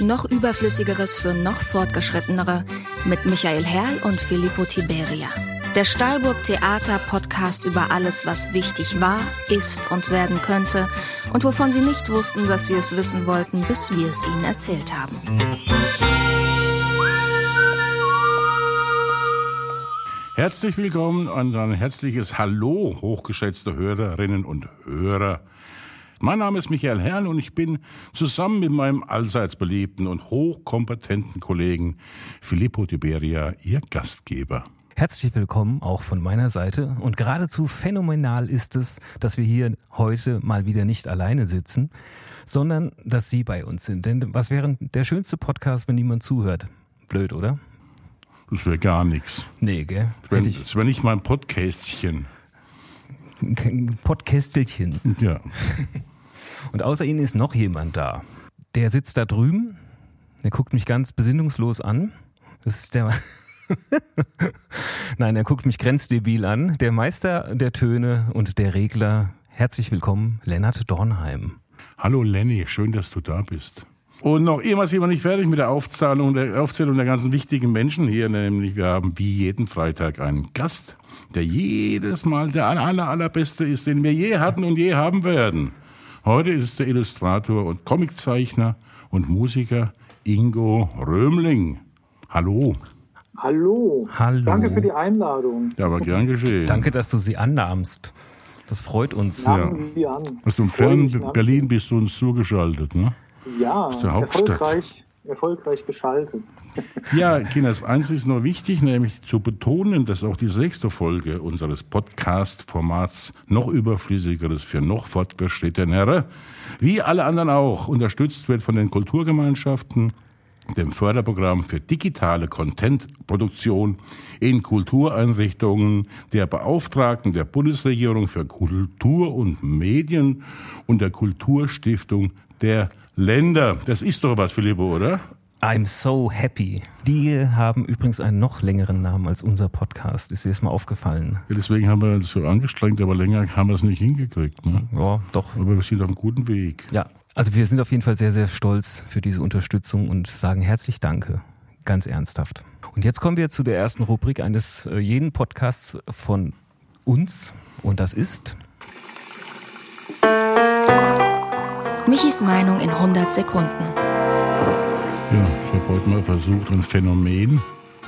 Noch überflüssigeres für noch fortgeschrittenere mit Michael Herrl und Filippo Tiberia. Der Stahlburg Theater Podcast über alles, was wichtig war, ist und werden könnte und wovon Sie nicht wussten, dass Sie es wissen wollten, bis wir es Ihnen erzählt haben. Herzlich willkommen und ein herzliches Hallo, hochgeschätzte Hörerinnen und Hörer. Mein Name ist Michael Herrn und ich bin zusammen mit meinem allseits beliebten und hochkompetenten Kollegen Filippo Tiberia Ihr Gastgeber. Herzlich willkommen auch von meiner Seite. Und geradezu phänomenal ist es, dass wir hier heute mal wieder nicht alleine sitzen, sondern dass Sie bei uns sind. Denn was wäre der schönste Podcast, wenn niemand zuhört? Blöd, oder? Das wäre gar nichts. Nee, gell? Das wäre wär nicht mein Podcastchen. Podcastelchen. Ja. Und außer Ihnen ist noch jemand da. Der sitzt da drüben, der guckt mich ganz besinnungslos an. Das ist der. Nein, er guckt mich grenzdebil an. Der Meister der Töne und der Regler. Herzlich willkommen, Lennart Dornheim. Hallo Lenny, schön, dass du da bist. Und noch immer sind wir nicht fertig mit der Aufzählung der, Aufzählung der ganzen wichtigen Menschen hier, nämlich wir haben wie jeden Freitag einen Gast, der jedes Mal der aller, allerbeste ist, den wir je hatten und je haben werden. Heute ist es der Illustrator und Comiczeichner und Musiker Ingo Römling. Hallo. Hallo. Hallo. Danke für die Einladung. Ja, aber gern geschehen. Danke, dass du sie annahmst. Das freut uns. Nahmen Ja. Sie an. Aus dem fernen ne? Berlin bist du uns zugeschaltet, ne? Ja, der Hauptstadt. erfolgreich, erfolgreich geschaltet. Ja, Kinders, eins ist nur wichtig, nämlich zu betonen, dass auch die sechste Folge unseres Podcast-Formats noch überflüssigeres für noch fortgeschrittenere, wie alle anderen auch, unterstützt wird von den Kulturgemeinschaften, dem Förderprogramm für digitale Contentproduktion in Kultureinrichtungen, der Beauftragten der Bundesregierung für Kultur und Medien und der Kulturstiftung der Länder. Das ist doch was, Filippo, oder? I'm so happy. Die haben übrigens einen noch längeren Namen als unser Podcast. Ist dir das mal aufgefallen? Ja, deswegen haben wir uns so angestrengt, aber länger haben wir es nicht hingekriegt. Ne? Ja, doch. Aber wir sind auf einem guten Weg. Ja, also wir sind auf jeden Fall sehr, sehr stolz für diese Unterstützung und sagen herzlich Danke. Ganz ernsthaft. Und jetzt kommen wir zu der ersten Rubrik eines äh, jeden Podcasts von uns. Und das ist Michis Meinung in 100 Sekunden. Ja, ich habe heute mal versucht, ein Phänomen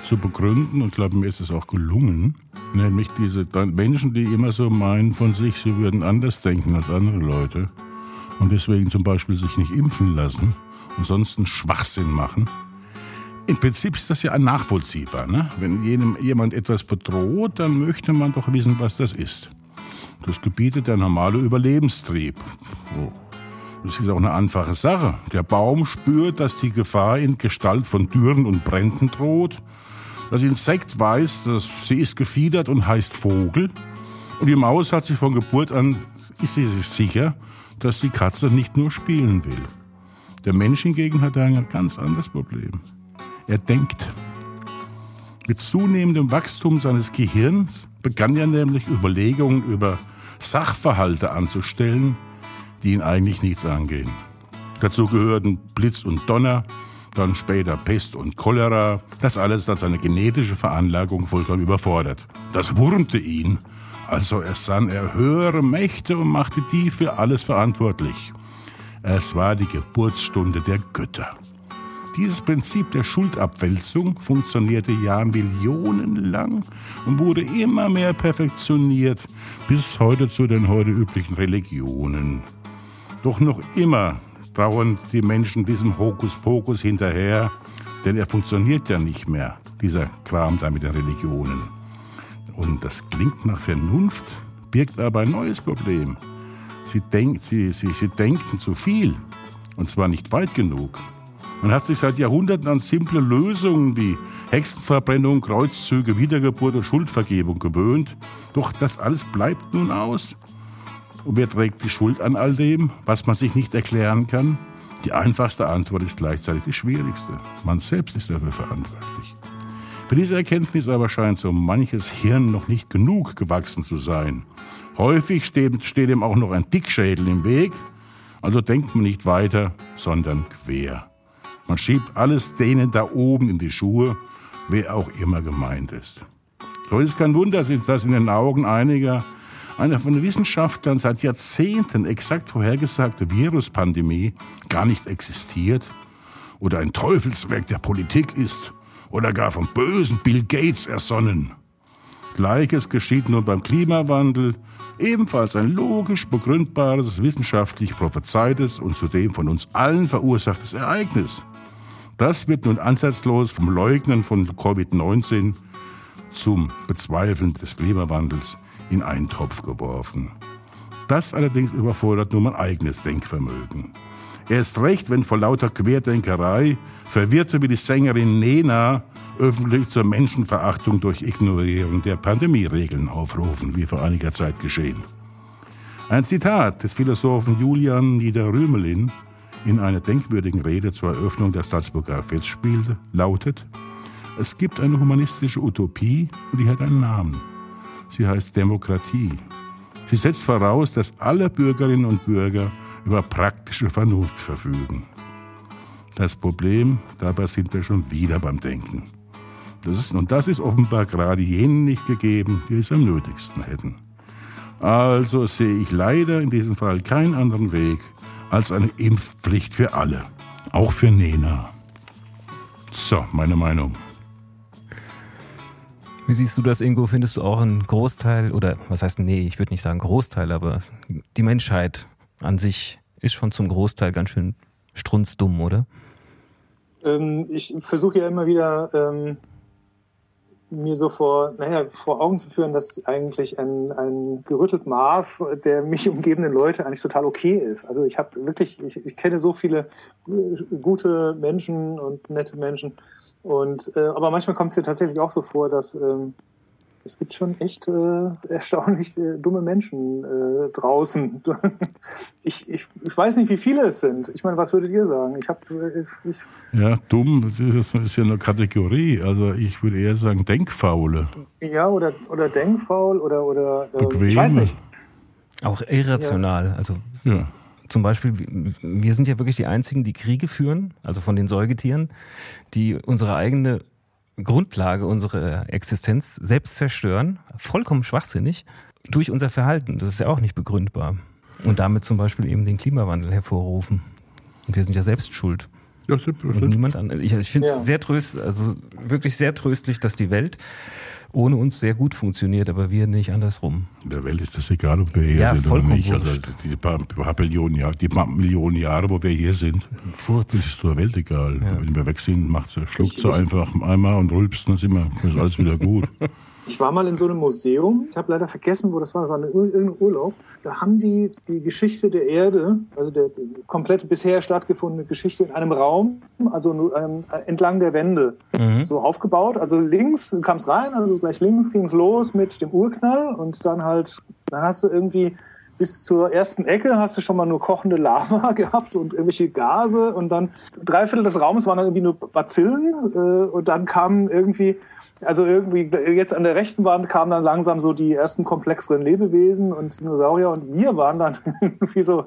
zu begründen und glaube, mir ist es auch gelungen. Nämlich diese Menschen, die immer so meinen von sich, sie würden anders denken als andere Leute und deswegen zum Beispiel sich nicht impfen lassen und sonst einen Schwachsinn machen. Im Prinzip ist das ja nachvollziehbar. Ne? Wenn jenem, jemand etwas bedroht, dann möchte man doch wissen, was das ist. Das gebietet der normale Überlebenstrieb. So. Das ist auch eine einfache Sache. Der Baum spürt, dass die Gefahr in Gestalt von Dürren und Bränden droht. Das Insekt weiß, dass sie ist gefiedert und heißt Vogel. Und die Maus hat sich von Geburt an, ist sie sich sicher, dass die Katze nicht nur spielen will. Der Mensch hingegen hat ein ganz anderes Problem. Er denkt. Mit zunehmendem Wachstum seines Gehirns begann er nämlich Überlegungen über Sachverhalte anzustellen, die ihn eigentlich nichts angehen. Dazu gehörten Blitz und Donner, dann später Pest und Cholera. Das alles hat seine genetische Veranlagung vollkommen überfordert. Das wurmte ihn, also er sann er höhere Mächte und machte die für alles verantwortlich. Es war die Geburtsstunde der Götter. Dieses Prinzip der Schuldabwälzung funktionierte ja millionenlang und wurde immer mehr perfektioniert, bis heute zu den heute üblichen Religionen. Doch noch immer trauern die Menschen diesem Hokuspokus hinterher, denn er funktioniert ja nicht mehr, dieser Kram da mit den Religionen. Und das klingt nach Vernunft, birgt aber ein neues Problem. Sie, denk, sie, sie, sie denken zu viel, und zwar nicht weit genug. Man hat sich seit Jahrhunderten an simple Lösungen wie Hexenverbrennung, Kreuzzüge, Wiedergeburt und Schuldvergebung gewöhnt. Doch das alles bleibt nun aus. Und wer trägt die Schuld an all dem, was man sich nicht erklären kann? Die einfachste Antwort ist gleichzeitig die schwierigste. Man selbst ist dafür verantwortlich. Für diese Erkenntnis aber scheint so manches Hirn noch nicht genug gewachsen zu sein. Häufig steht, steht ihm auch noch ein Dickschädel im Weg. Also denkt man nicht weiter, sondern quer. Man schiebt alles denen da oben in die Schuhe, wer auch immer gemeint ist. So ist kein Wunder, dass in den Augen einiger eine von Wissenschaftlern seit Jahrzehnten exakt vorhergesagte Viruspandemie gar nicht existiert oder ein Teufelswerk der Politik ist oder gar vom bösen Bill Gates ersonnen. Gleiches geschieht nun beim Klimawandel, ebenfalls ein logisch begründbares, wissenschaftlich prophezeites und zudem von uns allen verursachtes Ereignis. Das wird nun ansatzlos vom Leugnen von Covid-19 zum Bezweifeln des Klimawandels in einen Topf geworfen. Das allerdings überfordert nur mein eigenes Denkvermögen. Erst recht, wenn vor lauter Querdenkerei Verwirrte wie die Sängerin Nena öffentlich zur Menschenverachtung durch Ignorieren der Pandemieregeln aufrufen, wie vor einiger Zeit geschehen. Ein Zitat des Philosophen Julian Niederrümelin in einer denkwürdigen Rede zur Eröffnung der Salzburger Festspiele lautet, es gibt eine humanistische Utopie und die hat einen Namen. Sie heißt Demokratie. Sie setzt voraus, dass alle Bürgerinnen und Bürger über praktische Vernunft verfügen. Das Problem, dabei sind wir schon wieder beim Denken. Das ist, und das ist offenbar gerade jenen nicht gegeben, die es am nötigsten hätten. Also sehe ich leider in diesem Fall keinen anderen Weg als eine Impfpflicht für alle. Auch für Nena. So, meine Meinung. Wie siehst du das, Ingo? Findest du auch einen Großteil, oder was heißt, nee, ich würde nicht sagen Großteil, aber die Menschheit an sich ist schon zum Großteil ganz schön strunzdumm, oder? Ähm, ich versuche ja immer wieder ähm, mir so vor, naja, vor Augen zu führen, dass eigentlich ein, ein gerüttelt Maß der mich umgebenden Leute eigentlich total okay ist. Also ich habe wirklich, ich, ich kenne so viele äh, gute Menschen und nette Menschen. Und äh, aber manchmal kommt es mir tatsächlich auch so vor, dass ähm, es gibt schon echt äh, erstaunlich äh, dumme Menschen äh, draußen. ich, ich, ich weiß nicht, wie viele es sind. Ich meine, was würdet ihr sagen? Ich habe äh, ich, ja dumm. Das ist, ist ja eine Kategorie. Also ich würde eher sagen Denkfaule. Ja oder oder Denkfaul oder oder äh, Bequeme. ich weiß nicht. Auch irrational. Ja. Also ja. Zum Beispiel, wir sind ja wirklich die Einzigen, die Kriege führen, also von den Säugetieren, die unsere eigene Grundlage unserer Existenz selbst zerstören, vollkommen schwachsinnig, durch unser Verhalten. Das ist ja auch nicht begründbar. Und damit zum Beispiel eben den Klimawandel hervorrufen. Und wir sind ja selbst schuld. Ja, und niemand an. Ich, ich finde es ja. sehr tröst, also wirklich sehr tröstlich, dass die Welt ohne uns sehr gut funktioniert, aber wir nicht andersrum. In der Welt ist das egal, ob wir hier ja, sind oder nicht. Also die paar, paar Millionen Jahre, die paar Millionen Jahre, wo wir hier sind, Furz. ist der Welt egal. Ja. Wenn wir weg sind, schluckt sie einfach einmal und rülpst, dann sind wir, ist alles wieder gut. Ich war mal in so einem Museum, ich habe leider vergessen, wo das war, das war irgendein Urlaub. Da haben die die Geschichte der Erde, also der komplette bisher stattgefundene Geschichte in einem Raum, also ähm, entlang der Wände, mhm. so aufgebaut. Also links kam es rein, also gleich links ging es los mit dem Urknall und dann halt, dann hast du irgendwie bis zur ersten Ecke hast du schon mal nur kochende Lava gehabt und irgendwelche Gase und dann drei Viertel des Raumes waren dann irgendwie nur Bazillen äh, und dann kamen irgendwie also irgendwie jetzt an der rechten Wand kamen dann langsam so die ersten komplexeren Lebewesen und Dinosaurier und wir waren dann irgendwie so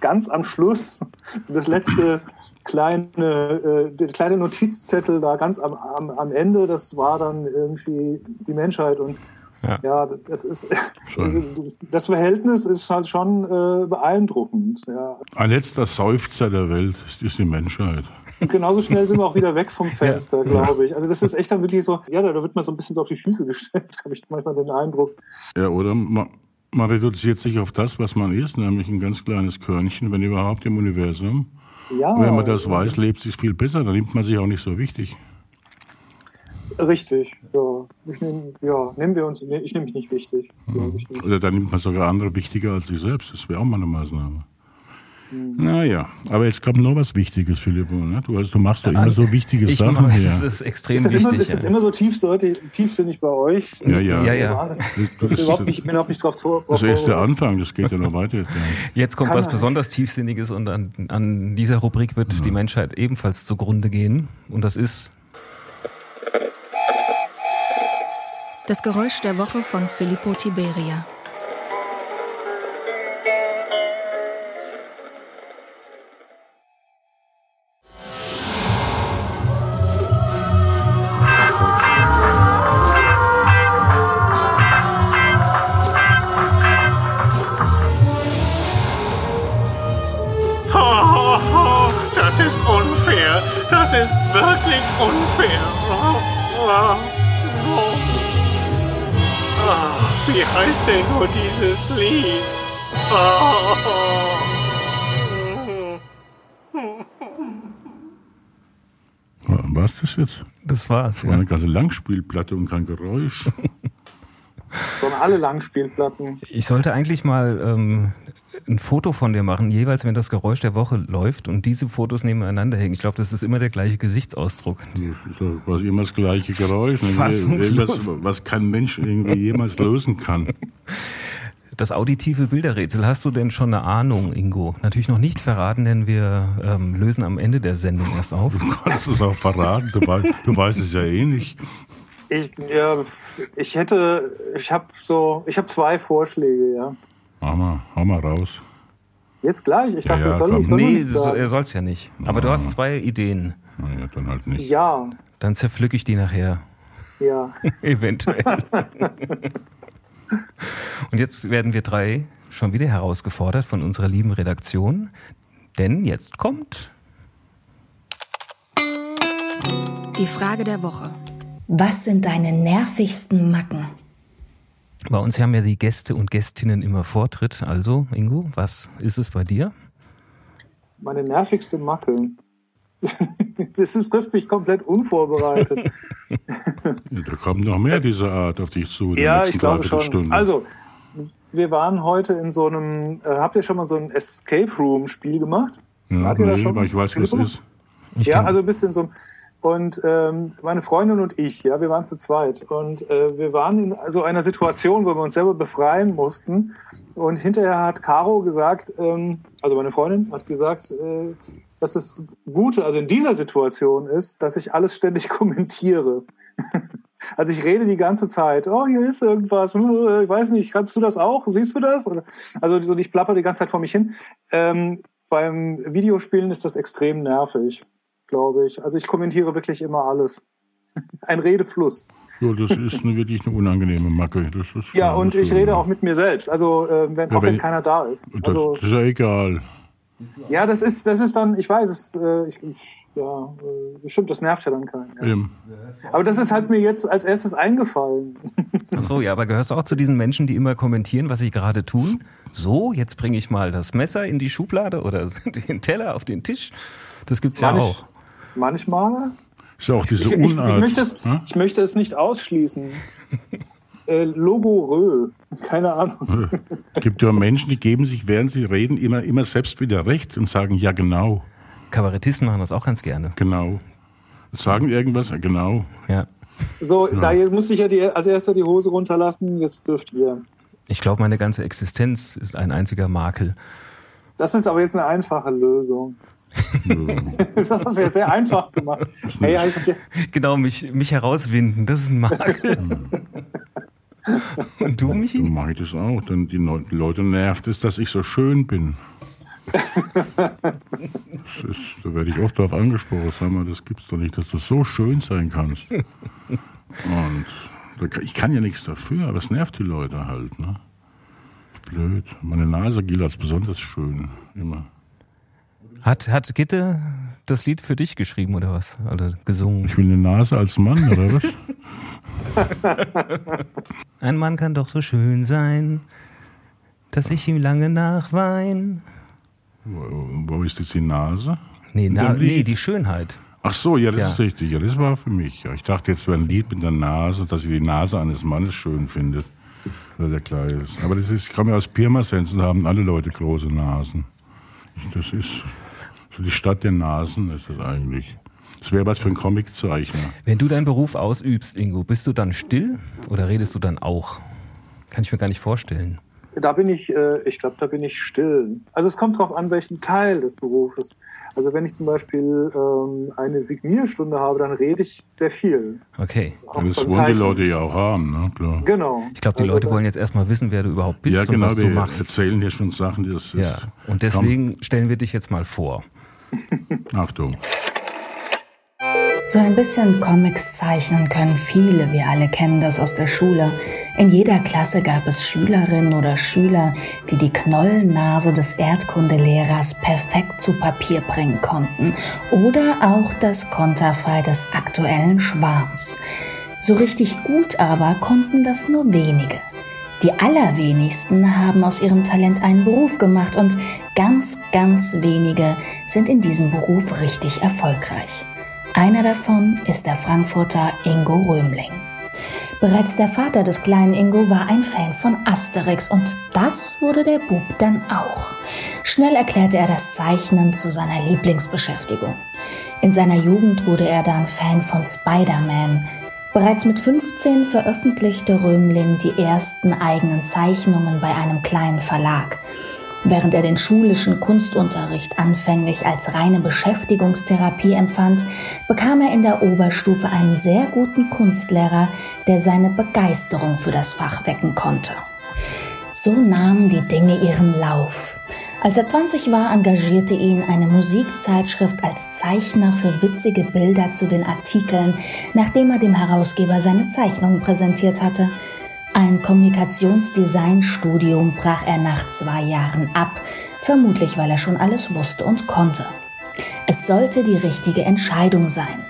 ganz am Schluss, so das letzte kleine, äh, der kleine Notizzettel da ganz am, am, am Ende, das war dann irgendwie die Menschheit und ja, ja das ist also das, das, Verhältnis ist halt schon äh, beeindruckend. Ja. Ein letzter Seufzer der Welt ist die Menschheit. Und genauso schnell sind wir auch wieder weg vom Fenster, ja. glaube ich. Also das ist echt dann wirklich so, ja, da wird man so ein bisschen so auf die Füße gestellt, habe ich manchmal den Eindruck. Ja, oder man, man reduziert sich auf das, was man ist, nämlich ein ganz kleines Körnchen, wenn überhaupt im Universum. Ja, wenn man das weiß, lebt sich viel besser, dann nimmt man sich auch nicht so wichtig. Richtig, ja. Ich nehm, ja, nehmen wir uns, ich nehme mich nicht wichtig. Mhm. Oder dann nimmt man sogar andere wichtiger als sich selbst. Das wäre auch mal eine Maßnahme. Mhm. Naja, aber jetzt kommt noch was Wichtiges, Philipp. Ne? Du, also, du machst doch immer so wichtige ich Sachen. Mach, das ist extrem ist das wichtig. Immer, ist das ja. immer so tiefsinnig, tiefsinnig bei euch? Ja, ja. ja, ja. Ich bin überhaupt nicht, bin überhaupt nicht drauf vor. Das ist erst der Anfang, das geht ja noch weiter. Jetzt, jetzt kommt Kann was besonders Tiefsinniges und an, an dieser Rubrik wird ja. die Menschheit ebenfalls zugrunde gehen. Und das ist das Geräusch der Woche von Filippo Tiberia. Was das jetzt? Das war's. Das war Ja. eine ganze Langspielplatte und kein Geräusch. Sondern alle Langspielplatten. Ich sollte eigentlich mal ähm, ein Foto von dir machen, jeweils wenn das Geräusch der Woche läuft und diese Fotos nebeneinander hängen. Ich glaube, das ist immer der gleiche Gesichtsausdruck. Das quasi immer das gleiche Geräusch. ne? Fassungslos. Was kein Mensch irgendwie jemals lösen kann. Das auditive Bilderrätsel, hast du denn schon eine Ahnung, Ingo? Natürlich noch nicht verraten, denn wir ähm, lösen am Ende der Sendung erst auf. Du kannst es auch verraten, du, wei du weißt es ja eh nicht. Ich, ja, ich hätte, ich habe so, ich habe zwei Vorschläge, ja. Hau mal, hau mal raus. Jetzt gleich. Ich dachte, Ja, das soll komm. ich soll Nee, so, er soll's ja nicht. Aber du hast zwei Ideen. Naja, dann halt nicht. Ja, Dann zerpflück ich die nachher. ja. Eventuell. Und jetzt werden wir drei schon wieder herausgefordert von unserer lieben Redaktion. Denn jetzt kommt Die Frage der Woche. Was sind deine nervigsten Macken? Bei uns haben ja die Gäste und Gästinnen immer Vortritt. Also, Ingo, was ist es bei dir? Meine nervigste Macke. Das ist, trifft mich komplett unvorbereitet. Ja, da kommen noch mehr dieser Art auf dich zu. in der ja, nächsten ich glaube schon. Dreiviertelstunde. Also, wir waren heute in so einem, äh, habt ihr schon mal so ein Escape Room Spiel gemacht? ja, Wart ihr da nee, schon? aber ich weiß, was es ist. Ich ja, also ein bisschen so. Und ähm, meine Freundin und ich, ja, wir waren zu zweit. Und äh, wir waren in so einer Situation, wo wir uns selber befreien mussten. Und hinterher hat Caro gesagt, ähm, also meine Freundin hat gesagt, äh, dass das Gute, also in dieser Situation ist, dass ich alles ständig kommentiere. Also ich rede die ganze Zeit, oh, hier ist irgendwas, hm, ich weiß nicht, kannst du das auch? Siehst du das? Also so, ich plapper die ganze Zeit vor mich hin. Ähm, beim Videospielen ist das extrem nervig, glaube ich. Also ich kommentiere wirklich immer alles. Ein Redefluss. Ja, das ist eine, wirklich eine unangenehme Macke. Ja, und ich rede auch mit mir selbst, also äh, wenn, Ja, auch wenn wenn- keiner da ist. Also das ist ja egal. Ja, das ist, das ist dann, ich weiß es, äh, ich, ich, ja, äh, bestimmt, das nervt ja dann keinen. Ja. Eben. Aber das ist halt mir jetzt als erstes eingefallen. Ach so, ja, aber gehörst du auch zu diesen Menschen, die immer kommentieren, was sie gerade tun? So, jetzt bringe ich mal das Messer in die Schublade oder den Teller auf den Tisch. Das gibt's ja Manch- auch. Manchmal. Ist ja auch diese Ich, ich, Unart. ich, möchte es, Hm? ich möchte es nicht ausschließen. äh, Logorö, keine Ahnung. Es gibt ja Menschen, die geben sich, während sie reden, immer, immer selbst wieder recht und sagen, ja genau, Kabarettisten machen das auch ganz gerne. genau. Sagen irgendwas, ja genau. Ja. So, da jetzt musste ich ja die, als erster die Hose runterlassen, jetzt dürft ihr. Ich glaube, meine ganze Existenz ist ein einziger Makel. Das ist aber jetzt eine einfache Lösung. das hast du ja sehr einfach gemacht. Hey, ja, Genau, mich, mich herauswinden, das ist ein Makel. Und du, Michi? mache ich das auch. Denn die Leute nervt es, dass ich so schön bin. Ist, da werde ich oft darauf angesprochen. Sag mal, das gibt's doch nicht, dass du so schön sein kannst. Und ich kann ja nichts dafür, aber es nervt die Leute halt. Ne? Blöd. Meine Nase gilt als besonders schön. Immer. Hat, hat Gitte das Lied für dich geschrieben oder was? Oder gesungen? Ich will eine Nase als Mann, oder was? Ein Mann kann doch so schön sein, dass ich ihm lange nachwein. wo, wo ist jetzt die Nase? Nee, na, nee, die Schönheit. Ach so, ja, das Ja. ist richtig. Ja, das war für mich. Ja. Ich dachte, jetzt wäre ein Lied mit der Nase, dass sie die Nase eines Mannes schön findet. Oder der klein ist. Aber das ist, ich komme ja aus Pirmasens und haben alle Leute große Nasen. Ich- Das ist die Stadt der Nasen, ist das eigentlich. Das wäre was für ein Comiczeichner. Wenn du deinen Beruf ausübst, Ingo, bist du dann still oder redest du dann auch? Kann ich mir gar nicht vorstellen. da bin ich, äh, ich glaube, da bin ich still. Also es kommt drauf an, welchen Teil des Berufes. Also wenn ich zum Beispiel ähm, eine Signierstunde habe, dann rede ich sehr viel. Okay. Auch Das wollen die Zeichnen. Leute ja auch haben, ne? Klar. Genau. Ich glaube, die Also Leute wollen jetzt erstmal wissen, wer du überhaupt bist Ja, und genau, was du wir machst. erzählen hier schon Sachen, die das Ja. ist. Und deswegen stellen wir dich jetzt mal vor. Achtung. So ein bisschen Comics zeichnen können viele, wir alle kennen das aus der Schule. In jeder Klasse gab es Schülerinnen oder Schüler, die die Knollennase des Erdkundelehrers perfekt zu Papier bringen konnten oder auch das Konterfei des aktuellen Schwarms. So richtig gut aber konnten das nur wenige. Die allerwenigsten haben aus ihrem Talent einen Beruf gemacht und ganz, ganz wenige sind in diesem Beruf richtig erfolgreich. Einer davon ist der Frankfurter Ingo Römling. Bereits der Vater des kleinen Ingo war ein Fan von Asterix und das wurde der Bub dann auch. Schnell erklärte er das Zeichnen zu seiner Lieblingsbeschäftigung. In seiner Jugend wurde er dann Fan von Spider-Man. Bereits mit 15 veröffentlichte Römling die ersten eigenen Zeichnungen bei einem kleinen Verlag. Während er den schulischen Kunstunterricht anfänglich als reine Beschäftigungstherapie empfand, bekam er in der Oberstufe einen sehr guten Kunstlehrer, der seine Begeisterung für das Fach wecken konnte. So nahmen die Dinge ihren Lauf. Als er 20 war, engagierte ihn eine Musikzeitschrift als Zeichner für witzige Bilder zu den Artikeln, nachdem er dem Herausgeber seine Zeichnungen präsentiert hatte – ein Kommunikationsdesignstudium brach er nach zwei Jahren ab, vermutlich weil er schon alles wusste und konnte. Es sollte die richtige Entscheidung sein.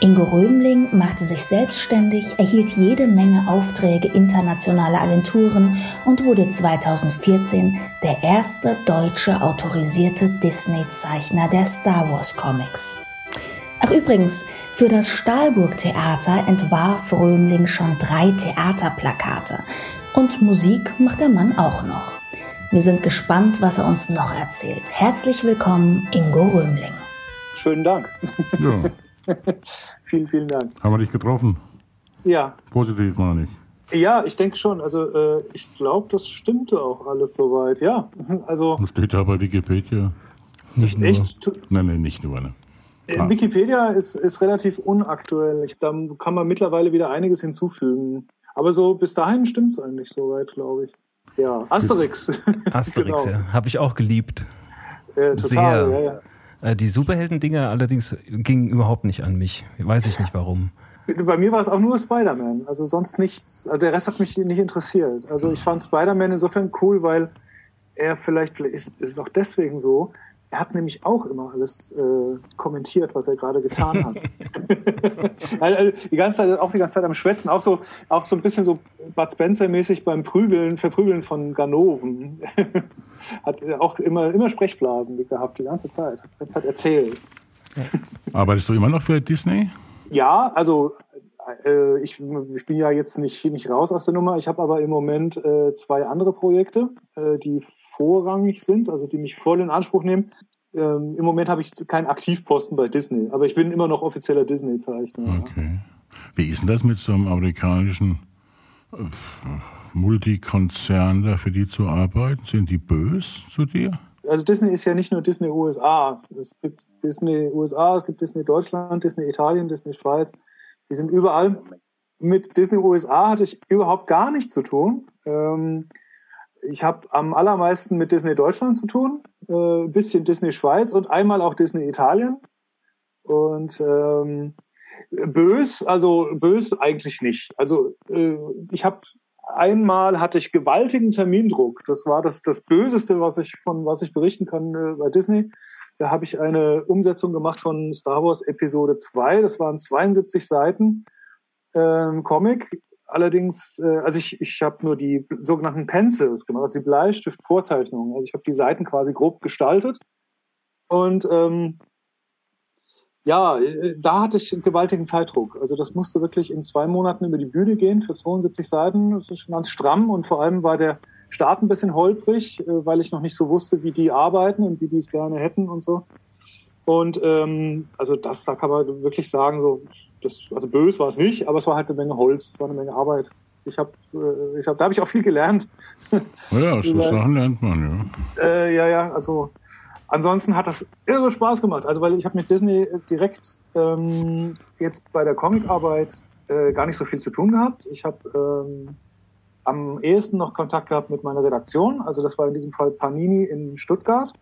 Ingo Römling machte sich selbstständig, erhielt jede Menge Aufträge internationaler Agenturen und wurde 2014 der erste deutsche autorisierte Disney-Zeichner der Star Wars Comics. Ach übrigens, für das Stahlburg-Theater entwarf Römling schon drei Theaterplakate. Und Musik macht der Mann auch noch. Wir sind gespannt, was er uns noch erzählt. Herzlich willkommen, Ingo Römling. Schönen Dank. Ja. vielen, vielen Dank. Haben wir dich getroffen? Ja. Positiv, meine ich. Ja, ich denke schon. Also äh, ich glaube, das stimmte auch alles soweit. Ja, also. Steht da bei Wikipedia. Nicht nur. Echt? Nein, nein, nicht nur. Ne? Äh, Wikipedia ist, ist relativ unaktuell. Ich, da kann man mittlerweile wieder einiges hinzufügen. Aber so bis dahin stimmt es eigentlich soweit, glaube ich. Ja, Asterix. Asterix, Genau. ja. Habe ich auch geliebt. Äh, total, Sehr. ja, ja. Äh, Die Superhelden-Dinger allerdings gingen überhaupt nicht an mich. Weiß ich nicht warum. Bei mir war es auch nur Spider-Man, also sonst nichts. Also der Rest hat mich nicht interessiert. Also ich fand Spider-Man insofern cool, weil er vielleicht, vielleicht ist, ist es auch deswegen so, er hat nämlich auch immer alles äh, kommentiert, was er gerade getan hat. also die ganze Zeit, auch die ganze Zeit am Schwätzen, auch so, auch so ein bisschen so Bud Spencer-mäßig beim Prügeln, Verprügeln von Ganoven. Hat auch immer, immer Sprechblasen gehabt, die ganze Zeit. Hat die ganze Zeit erzählt. Arbeitest du immer noch für Disney? Ja, also äh, ich, ich bin ja jetzt nicht, nicht raus aus der Nummer. Ich habe aber im Moment äh, zwei andere Projekte, äh, die vorrangig sind, also die mich voll in Anspruch nehmen. Ähm, Im Moment habe ich keinen Aktivposten bei Disney, aber ich bin immer noch offizieller Disney-Zeichner. ja. Okay. Wie ist denn das mit so einem amerikanischen äh, Multikonzern da für die zu arbeiten? Sind die bös zu dir? Also Disney ist ja nicht nur Disney USA. Es gibt Disney USA, es gibt Disney Deutschland, Disney Italien, Disney Schweiz. Die sind überall. Mit Disney USA hatte ich überhaupt gar nichts zu tun. Ähm, ich habe am allermeisten mit Disney Deutschland zu tun, äh, ein bisschen Disney Schweiz und einmal auch Disney Italien. Und ähm, bös, also bös eigentlich nicht. Also äh, ich habe einmal hatte ich gewaltigen Termindruck. Das war das das Böseste, was ich von was ich berichten kann äh, bei Disney. Da habe ich eine Umsetzung gemacht von Star Wars Episode 2. Das waren 72 Seiten ähm, Comic. Allerdings, äh, also ich, ich habe nur die sogenannten Pencils gemacht, also die Bleistift-Vorzeichnungen. Also ich habe die Seiten quasi grob gestaltet. Und ähm, ja, äh, da hatte ich einen gewaltigen Zeitdruck. Also das musste wirklich in zwei Monaten über die Bühne gehen für 72 Seiten. Das ist schon ganz stramm und vor allem war der Start ein bisschen holprig, äh, weil ich noch nicht so wusste, wie die arbeiten und wie die es gerne hätten und so. Und ähm, also das, da kann man wirklich sagen, so, das, also bös war es nicht, aber es war halt eine Menge Holz, es war eine Menge Arbeit. Ich habe, äh, ich hab, da habe ich auch viel gelernt. Ja, Ja. Sachen lernt man, ja. Äh, ja, ja, also ansonsten hat das irre Spaß gemacht. Also weil ich habe mit Disney direkt ähm, jetzt bei der Comicarbeit äh, gar nicht so viel zu tun gehabt. Ich habe ähm, am ehesten noch Kontakt gehabt mit meiner Redaktion. Also das war in diesem Fall Panini in Stuttgart.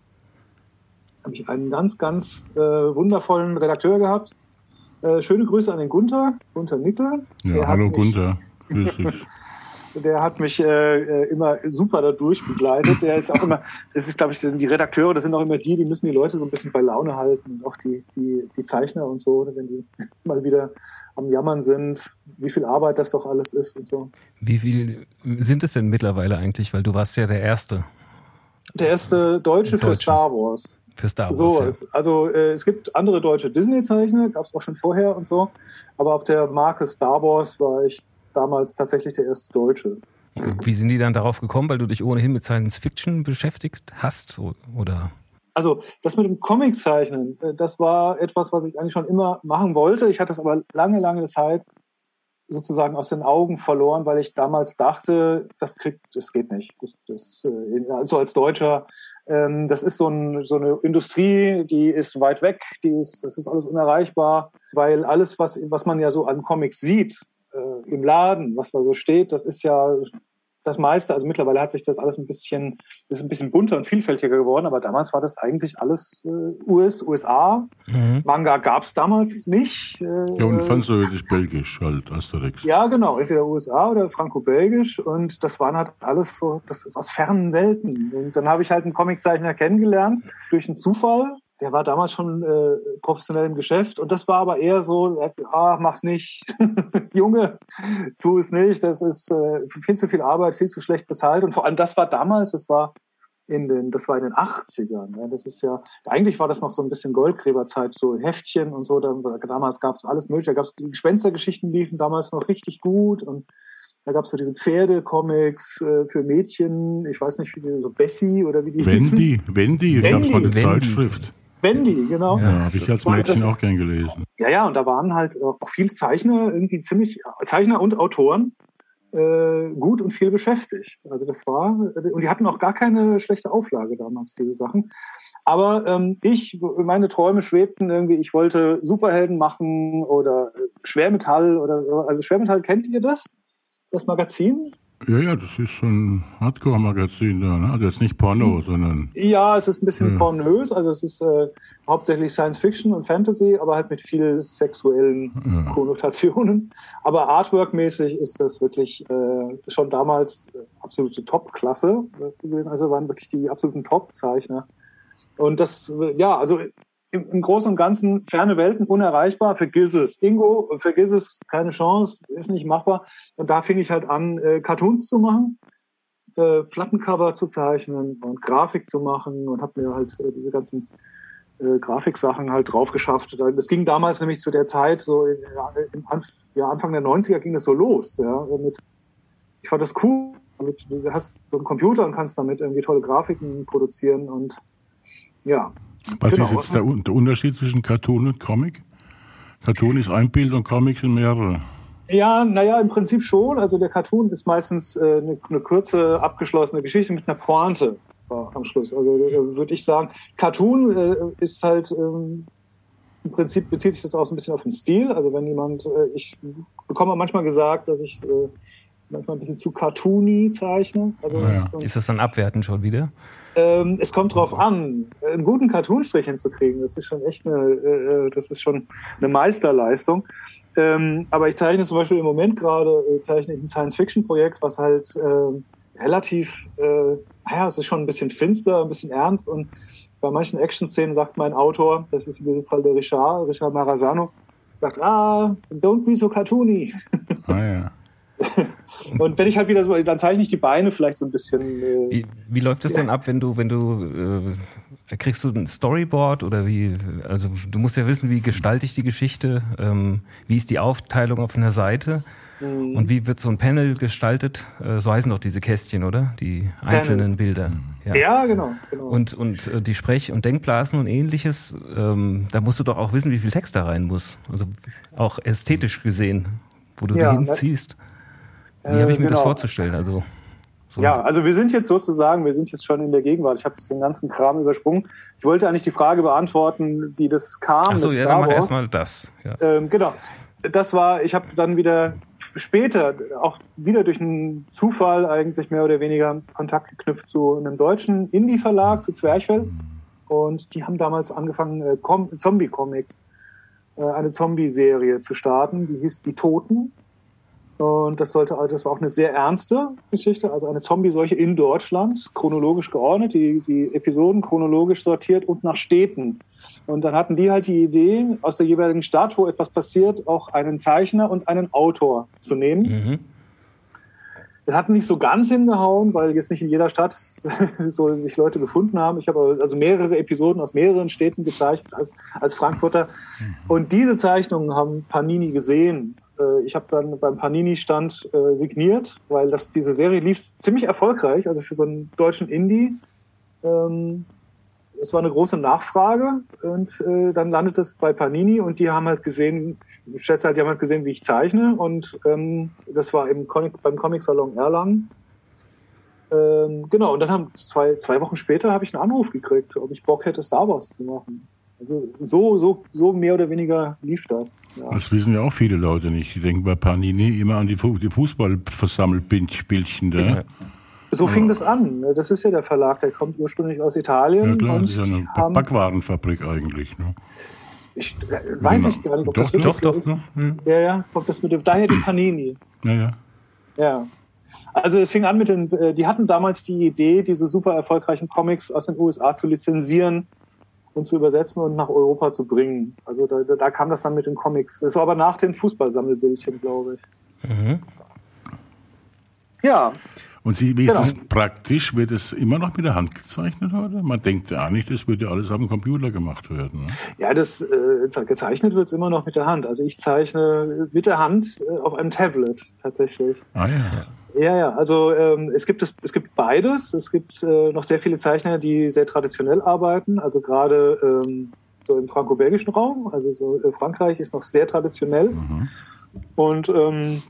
Habe ich einen ganz, ganz äh, wundervollen Redakteur gehabt. Äh, schöne Grüße an den Gunther, Gunther Nickel. Ja, hallo mich- Gunther. Grüß dich. der hat mich äh, immer super dadurch begleitet. Der ist auch immer, das ist, glaube ich, die Redakteure, das sind auch immer die, die müssen die Leute so ein bisschen bei Laune halten. auch die, die, die Zeichner und so, wenn die mal wieder am Jammern sind, wie viel Arbeit das doch alles ist und so. Wie viel sind es denn mittlerweile eigentlich? Weil du warst ja der Erste. Der erste Deutsche, Deutsche. für Star Wars. Für Star Wars. So, ja. es, also äh, es gibt andere deutsche Disney-Zeichner, gab es auch schon vorher und so. Aber auf der Marke Star Wars war ich damals tatsächlich der erste Deutsche. Wie sind die dann darauf gekommen, weil du dich ohnehin mit Science Fiction beschäftigt hast? Oder? Also das mit dem Comiczeichnen, äh, das war etwas, was ich eigentlich schon immer machen wollte. Ich hatte es aber lange, lange Zeit sozusagen aus den Augen verloren, weil ich damals dachte, das kriegt, das geht nicht. Das, das, äh, also als Deutscher, ähm, das ist so, ein, so eine Industrie, die ist weit weg, die ist, das ist alles unerreichbar, weil alles, was, was man ja so an Comics sieht, äh, im Laden, was da so steht, das ist ja das meiste, also mittlerweile hat sich das alles ein bisschen, ist ein bisschen bunter und vielfältiger geworden, aber damals war das eigentlich alles äh, US, USA. Mhm. Manga gab es damals nicht. Äh, ja, und französisch-belgisch halt, Asterix. Ja, genau, entweder USA oder franco-belgisch und das waren halt alles so, das ist aus fernen Welten. Und dann habe ich halt einen Comiczeichner kennengelernt durch einen Zufall der war damals schon äh, professionell im Geschäft und das war aber eher so, ah, mach's nicht, Junge, tu es nicht, das ist äh, viel zu viel Arbeit, viel zu schlecht bezahlt und vor allem das war damals, das war in den, das war in den 80ern. Ja, das ist ja, eigentlich war das noch so ein bisschen Goldgräberzeit, so Heftchen und so. Da, damals gab es alles mögliche. Da gab es Gespenstergeschichten liefen damals noch richtig gut und da gab es so diese Pferdecomics äh, für Mädchen, ich weiß nicht, wie die, so Bessie oder wie die Wendy, hießen. Wendy, Wendy, gab es mal eine Zeitschrift. Wendy, genau. Ja, habe ich als Mädchen auch gern gelesen. Ja, ja, und da waren halt auch viele Zeichner, irgendwie ziemlich, Zeichner und Autoren, äh, gut und viel beschäftigt. Also das war, und die hatten auch gar keine schlechte Auflage damals, diese Sachen. Aber ähm, ich, meine Träume schwebten irgendwie, ich wollte Superhelden machen oder Schwermetall oder, also Schwermetall, kennt ihr das? Das Magazin? Ja, ja, das ist so ein Hardcore-Magazin da, ne? Also jetzt nicht Porno, sondern. Ja, es ist ein bisschen ja. pornös, also es ist äh, hauptsächlich Science Fiction und Fantasy, aber halt mit viel sexuellen ja. Konnotationen. Aber Artwork-mäßig ist das wirklich äh, schon damals äh, absolute Top-Klasse. Also waren wirklich die absoluten Top-Zeichner. Und das, ja, also im, im Großen und Ganzen ferne Welten unerreichbar, vergiss es. Ingo, vergiss es, keine Chance, ist nicht machbar. Und da fing ich halt an, äh, Cartoons zu machen, äh, Plattencover zu zeichnen und Grafik zu machen und habe mir halt äh, diese ganzen äh, Grafiksachen halt drauf geschafft. Das ging damals nämlich zu der Zeit, so in, in, ja, Anfang der 90er ging das so los. Ja, mit, ich fand das cool. Du hast so einen Computer und kannst damit irgendwie tolle Grafiken produzieren und ja, was genau. ist jetzt der, der, Unterschied zwischen Cartoon und Comic? Cartoon ist ein Bild und Comic sind mehrere. Ja, naja, im Prinzip schon. Also der Cartoon ist meistens äh, eine, eine kurze, abgeschlossene Geschichte mit einer Pointe am Schluss. Also äh, würde ich sagen, Cartoon äh, ist halt ähm, im Prinzip bezieht sich das auch so ein bisschen auf den Stil. Also wenn jemand, äh, ich bekomme manchmal gesagt, dass ich äh, manchmal ein bisschen zu cartoony zeichne. Also ja. ist, ist das dann abwertend schon wieder? Ähm, es kommt drauf an, einen guten Cartoonstrich hinzukriegen. Das ist schon echt eine, äh, das ist schon eine Meisterleistung. Ähm, aber ich zeichne zum Beispiel im Moment gerade äh, zeichne ich ein Science-Fiction-Projekt, was halt äh, relativ, äh, naja, es ist schon ein bisschen finster, ein bisschen ernst und bei manchen Action-Szenen sagt mein Autor, das ist in diesem Fall der Richard, Richard Marazano, sagt, ah, don't be so cartoony. Ah ja. Und wenn ich halt wieder so, dann zeichne ich die Beine vielleicht so ein bisschen. Äh, wie, wie läuft das ja. denn ab, wenn du, wenn du äh, kriegst du ein Storyboard oder wie? Also du musst ja wissen, wie gestalte ich die Geschichte, ähm, wie ist die Aufteilung auf einer Seite mhm. und wie wird so ein Panel gestaltet? Äh, so heißen doch diese Kästchen, oder? Die einzelnen Panel. Bilder. Ja, ja genau, genau. Und und äh, die Sprech- und Denkblasen und ähnliches. Ähm, da musst du doch auch wissen, wie viel Text da rein muss. Also auch ästhetisch gesehen, wo du ja, die hinziehst. Wie habe ich mir genau. das vorzustellen? Also so. Ja, also wir sind jetzt sozusagen, wir sind jetzt schon in der Gegenwart. Ich habe den ganzen Kram übersprungen. Ich wollte eigentlich die Frage beantworten, wie das kam. Ach so, ja, dann mach erstmal das. Ja. Ähm, genau. Das war, ich habe dann wieder später, auch wieder durch einen Zufall eigentlich mehr oder weniger Kontakt geknüpft zu einem deutschen Indie-Verlag, zu Zwerchfell. Und die haben damals angefangen, äh, Zombie-Comics, äh, eine Zombie-Serie zu starten. Die hieß Die Toten. Und das sollte, das war auch eine sehr ernste Geschichte, also eine Zombie-Seuche in Deutschland, chronologisch geordnet, die, die Episoden chronologisch sortiert und nach Städten. Und dann hatten die halt die Idee, aus der jeweiligen Stadt, wo etwas passiert, auch einen Zeichner und einen Autor zu nehmen. Mhm. Das hat nicht so ganz hingehauen, weil jetzt nicht in jeder Stadt so sich Leute gefunden haben. Ich habe also mehrere Episoden aus mehreren Städten gezeichnet als, als Frankfurter. Mhm. Und diese Zeichnungen haben Panini gesehen. Äh, ich habe dann beim Panini-Stand äh, signiert, weil das, diese Serie lief ziemlich erfolgreich, also für so einen deutschen Indie. Ähm, es war eine große Nachfrage und äh, dann landet es bei Panini und die haben halt gesehen, ich schätze halt, die haben halt gesehen, wie ich zeichne und ähm, das war Comic, beim Comic-Salon Erlangen. Ähm, genau, und dann haben zwei, zwei Wochen später habe ich einen Anruf gekriegt, ob ich Bock hätte, Star Wars zu machen. Also so, so, so mehr oder weniger lief das. Ja. Das wissen ja auch viele Leute nicht. Die denken bei Panini immer an die, die Fußballversammelbildchen da. Ja. So fing das an. Das ist ja der Verlag, der kommt ursprünglich aus Italien. Ja klar, das ist ja eine haben, Backwarenfabrik eigentlich. Ne? Ich äh, weiß ich gar nicht, ob doch, das wirklich doch, so doch, ist. Doch, ja. ja, ob das mit dem, daher die Panini. Ja, ja. Ja. Also es fing an mit den, äh, die hatten damals die Idee, diese super erfolgreichen Comics aus den USA zu lizenzieren und zu übersetzen und nach Europa zu bringen. Also da, da kam das dann mit den Comics. Das war aber nach den Fußballsammelbildchen, glaube ich. Mhm. Ja, und Sie, wie genau. ist das praktisch? Wird es immer noch mit der Hand gezeichnet heute? Man denkt ja nicht, das würde ja alles am Computer gemacht werden. Ne? Ja, das äh, gezeichnet wird es immer noch mit der Hand. Also ich zeichne mit der Hand äh, auf einem Tablet tatsächlich. Ah ja. Ja, ja, also ähm, es, gibt es, es gibt beides. Es gibt äh, noch sehr viele Zeichner, die sehr traditionell arbeiten. Also gerade ähm, so im franco-belgischen Raum, also so äh, Frankreich ist noch sehr traditionell. Mhm. Und ähm,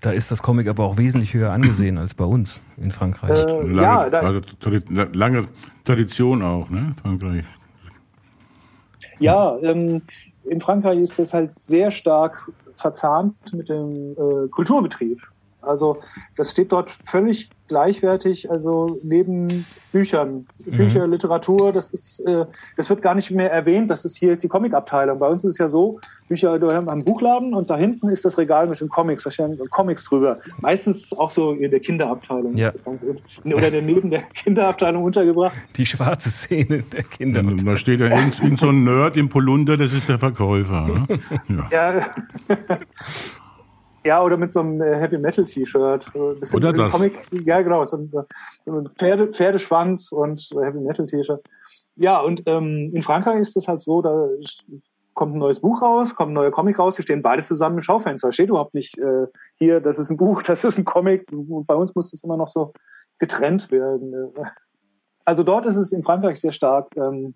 da ist das Comic aber auch wesentlich höher angesehen als bei uns in Frankreich. Äh, lange, ja, da, also, lange Tradition auch, ne? Frankreich. Ja, ähm, in Frankreich ist das halt sehr stark verzahnt mit dem äh, Kulturbetrieb. Also das steht dort völlig gleichwertig, also neben Büchern, mhm. Bücher, Literatur, das ist, äh, das wird gar nicht mehr erwähnt, das ist hier ist die Comicabteilung. Bei uns ist es ja so, Bücher, du hast einen Buchladen und da hinten ist das Regal mit den Comics, da stehen Comics drüber. Meistens auch so in der Kinderabteilung. Ja. Oder neben der Kinderabteilung untergebracht. Die schwarze Szene der Kinderabteilung. Da steht ja in, in so ein Nerd im Polunder, das ist der Verkäufer. Ne? Ja. ja. Ja, oder mit so einem äh, Heavy Metal T-Shirt. Oder das. Comic, ja, genau, so ein, Pferde, Pferdeschwanz und Heavy Metal T-Shirt. Ja, und ähm, in Frankreich ist das halt so, da kommt ein neues Buch raus, kommt ein neuer Comic raus, die stehen beide zusammen im Schaufenster. Steht überhaupt nicht äh, hier, das ist ein Buch, das ist ein Comic. Bei uns muss das immer noch so getrennt werden. Also dort ist es in Frankreich sehr stark ähm,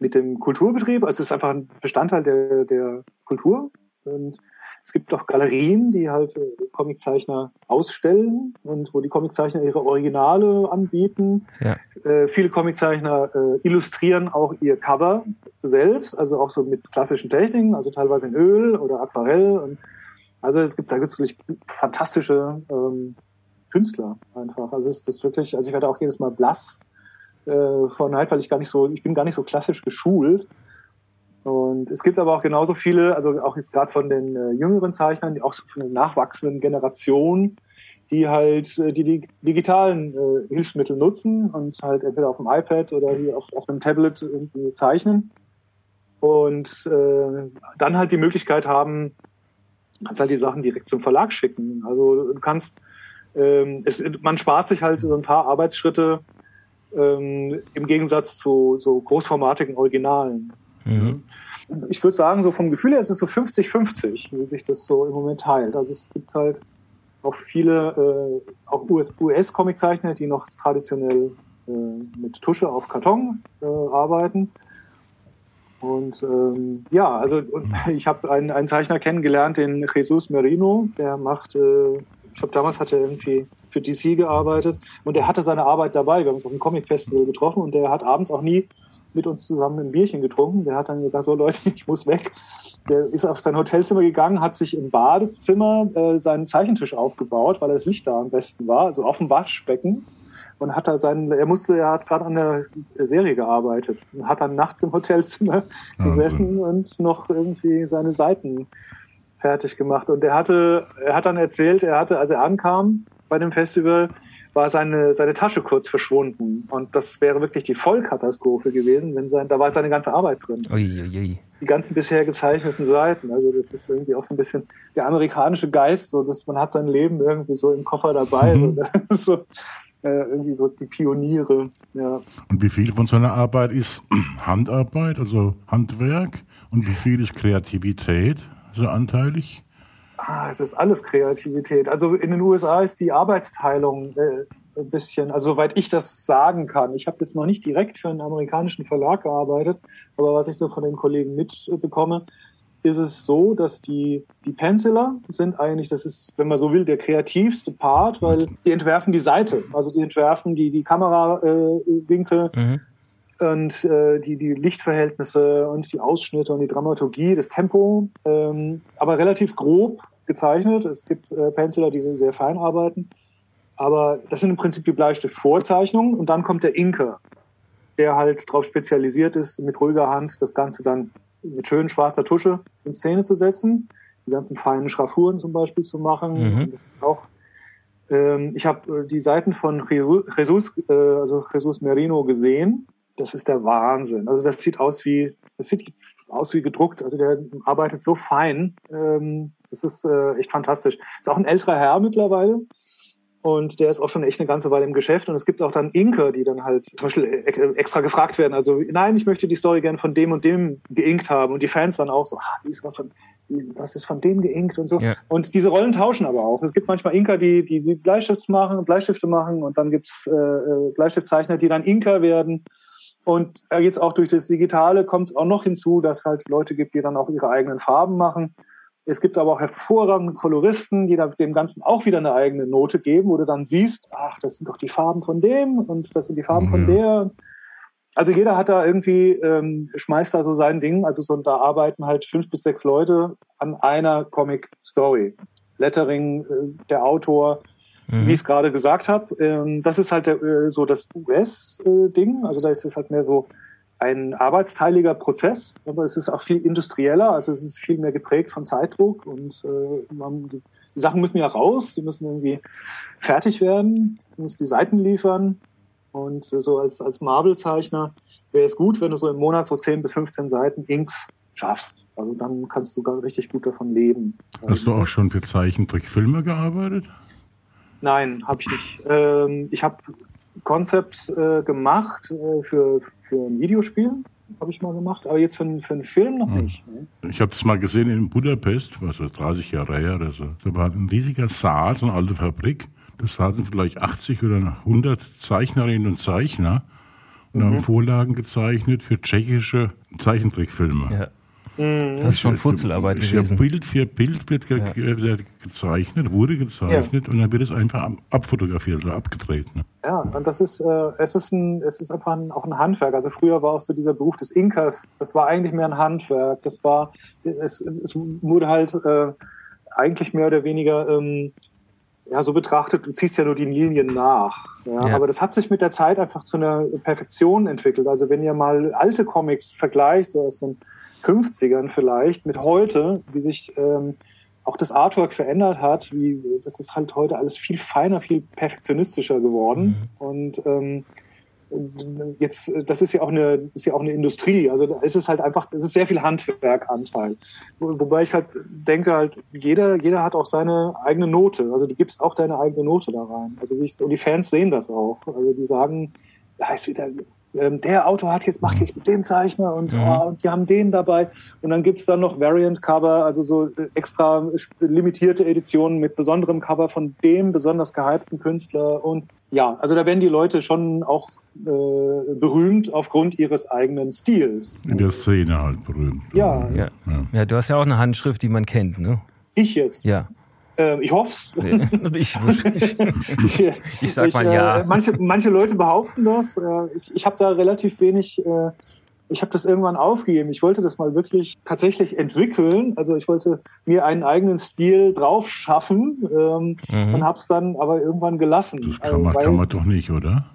mit dem Kulturbetrieb. Also es ist einfach ein Bestandteil der, der Kultur. Und es gibt auch Galerien, die halt äh, Comiczeichner ausstellen und wo die Comiczeichner ihre Originale anbieten. Ja. Äh, viele Comiczeichner äh, illustrieren auch ihr Cover selbst, also auch so mit klassischen Techniken, also teilweise in Öl oder Aquarell. Und also es gibt da gibt's wirklich fantastische ähm, Künstler einfach. Also es ist wirklich, also ich werde auch jedes Mal blass äh, von Neid, weil ich gar nicht so, ich bin gar nicht so klassisch geschult. Und es gibt aber auch genauso viele, also auch jetzt gerade von den äh, jüngeren Zeichnern, auch von den nachwachsenden Generationen, die halt äh, die, die digitalen äh, Hilfsmittel nutzen und halt entweder auf dem iPad oder hier auf, auf einem Tablet irgendwie zeichnen. Und äh, dann halt die Möglichkeit haben, kannst halt die Sachen direkt zum Verlag schicken. Also du kannst, ähm, es, man spart sich halt so ein paar Arbeitsschritte ähm, im Gegensatz zu so großformatigen Originalen. Mhm. Ich würde sagen, so vom Gefühl her ist es so 50-50, wie sich das so im Moment teilt. Also es gibt halt auch viele, äh, auch US-Comiczeichner, die noch traditionell äh, mit Tusche auf Karton äh, arbeiten. Und ähm, ja, also ich habe einen, einen Zeichner kennengelernt, den Jesus Merino, der macht, äh, ich glaube damals hat er irgendwie für DC gearbeitet und der hatte seine Arbeit dabei. Wir haben uns auf dem Comic Festival getroffen und der hat abends auch nie mit uns zusammen ein Bierchen getrunken. Der hat dann gesagt, so Leute, ich muss weg. Der ist auf sein Hotelzimmer gegangen, hat sich im Badezimmer äh, seinen Zeichentisch aufgebaut, weil das Licht da am besten war, also auf dem Waschbecken. Und hat da seinen, er musste, er hat gerade an der Serie gearbeitet und hat dann nachts im Hotelzimmer gesessen und noch irgendwie seine Seiten fertig gemacht. Und er hatte, er hat dann erzählt, er hatte, als er ankam bei dem Festival, war seine, seine Tasche kurz verschwunden. Und das wäre wirklich die Vollkatastrophe gewesen, wenn sein, da war seine ganze Arbeit drin. Uiuiui. Die ganzen bisher gezeichneten Seiten. Also das ist irgendwie auch so ein bisschen der amerikanische Geist, so dass man hat sein Leben irgendwie so im Koffer dabei. Mhm. So, so, äh, irgendwie so die Pioniere. Ja. Und wie viel von seiner Arbeit ist Handarbeit, also Handwerk? Und wie viel ist Kreativität, so anteilig? Ah, es ist alles Kreativität. Also in den USA ist die Arbeitsteilung äh, ein bisschen, also soweit ich das sagen kann. Ich habe jetzt noch nicht direkt für einen amerikanischen Verlag gearbeitet, aber was ich so von den Kollegen mitbekomme, ist es so, dass die, die Penciler sind eigentlich, das ist, wenn man so will, der kreativste Part, weil die entwerfen die Seite. Also die entwerfen die, die Kamerawinkel Mhm. und äh, die, die Lichtverhältnisse und die Ausschnitte und die Dramaturgie, das Tempo, ähm, aber relativ grob gezeichnet. Es gibt äh, Penciler, die sehr fein arbeiten. Aber das sind im Prinzip die Bleistiftvorzeichnungen und dann kommt der Inker, der halt darauf spezialisiert ist, mit ruhiger Hand das Ganze dann mit schön schwarzer Tusche in Szene zu setzen, die ganzen feinen Schraffuren zum Beispiel zu machen. Mhm. Das ist auch, ähm, ich habe äh, die Seiten von Jesu- Jesus, äh, also Jesus Merino gesehen. Das ist der Wahnsinn. Also das sieht aus wie, das sieht aus wie gedruckt. Also der arbeitet so fein. Das ist äh, echt fantastisch. Ist auch ein älterer Herr mittlerweile. Und der ist auch schon echt eine ganze Weile im Geschäft. Und es gibt auch dann Inker, die dann halt zum Beispiel e- extra gefragt werden. Also, nein, ich möchte die Story gerne von dem und dem geinkt haben. Und die Fans dann auch so, ah, die ist aber von, das ist von dem geinkt und so. Ja. Und diese Rollen tauschen aber auch. Es gibt manchmal Inker, die, die, die Bleistifts machen, Bleistifte machen. Und dann gibt's äh, äh, Bleistiftzeichner, die dann Inker werden. Und äh, jetzt auch durch das Digitale kommt es auch noch hinzu, dass halt Leute gibt, die dann auch ihre eigenen Farben machen. Es gibt aber auch hervorragende Koloristen, die da dem Ganzen auch wieder eine eigene Note geben, wo du dann siehst, ach, das sind doch die Farben von dem und das sind die Farben von Mhm. der. Also jeder hat da irgendwie, ähm, schmeißt da so sein Ding. Also so, da arbeiten halt fünf bis sechs Leute an einer Comic-Story. Lettering, äh, der Autor, wie ich es gerade gesagt habe. Ähm, das ist halt der, äh, so das US-Ding. Also da ist es halt mehr so ein arbeitsteiliger Prozess, aber es ist auch viel industrieller, also es ist viel mehr geprägt von Zeitdruck und äh, man, die, Sachen müssen ja raus, die müssen irgendwie fertig werden, du musst die Seiten liefern und äh, so als, als Marvel-Zeichner wäre es gut, wenn du so im Monat so 10 bis 15 Seiten Inks schaffst. Also dann kannst du gar richtig gut davon leben. Hast du auch schon für Zeichentrickfilme gearbeitet? Nein, habe ich nicht. Ähm, ich habe Konzept äh, gemacht äh, für, für ein Videospiel, habe ich mal gemacht, aber jetzt für, einen- für einen Film noch nicht. ne? Ich habe das mal gesehen in Budapest, was so 30 Jahre her oder so. Da war ein riesiger Saal, so eine alte Fabrik. Da saßen vielleicht 80 oder 100 Zeichnerinnen und Zeichner und Mhm. haben Vorlagen gezeichnet für tschechische Zeichentrickfilme. Ja. Das ist schon Futzelarbeit Ja, gewesen. Bild für Bild wird ge wird gezeichnet, wurde gezeichnet und dann wird es einfach ab- abfotografiert oder abgedreht. Ne? Ja, und das ist, äh, es ist ein, es ist einfach ein, auch ein Handwerk. Also früher war auch so dieser Beruf des Inkers, das war eigentlich mehr ein Handwerk. Das war, es, es wurde halt äh, eigentlich mehr oder weniger ähm, ja so betrachtet, du ziehst ja nur die Linien nach. Ja, Ja. Aber das hat sich mit der Zeit einfach zu einer Perfektion entwickelt. Also wenn ihr mal alte Comics vergleicht, so aus den 50ern vielleicht, mit heute, wie sich ähm, auch das Artwork verändert hat, wie das ist halt heute alles viel feiner, viel perfektionistischer geworden. Und ähm, jetzt, das ist ja auch eine, ist ja auch eine Industrie. Also da ist es halt einfach, es ist sehr viel Handwerkanteil. Wo- Wobei ich halt denke, halt, jeder, jeder hat auch seine eigene Note. Also du gibst auch deine eigene Note da rein. Also wie ich, und die Fans sehen das auch. Also die sagen, da ist wieder, ähm, der Autor hat jetzt, macht jetzt mit dem Zeichner und, oh, und die haben den dabei. Und dann gibt's dann noch Variant Cover, also so äh, extra sp- limitierte Editionen mit besonderem Cover von dem besonders gehypten Künstler. Und ja, also da werden die Leute schon auch äh, berühmt aufgrund ihres eigenen Stils. In der Szene halt berühmt. Ja, Ja. ja, du hast ja auch eine Handschrift, die man kennt, ne? ich jetzt. Ja. Äh, ich hoff's. Ich, ich, Ich, Ich sag mal ja. Äh, manche, manche Leute behaupten das. Äh, ich ich habe da relativ wenig. Äh, ich habe das irgendwann aufgegeben. Ich wollte das mal wirklich tatsächlich entwickeln. Also ich wollte mir einen eigenen Stil drauf schaffen ähm, und habe es dann aber irgendwann gelassen. Das kann man, Äh, weil- kann man doch nicht, oder?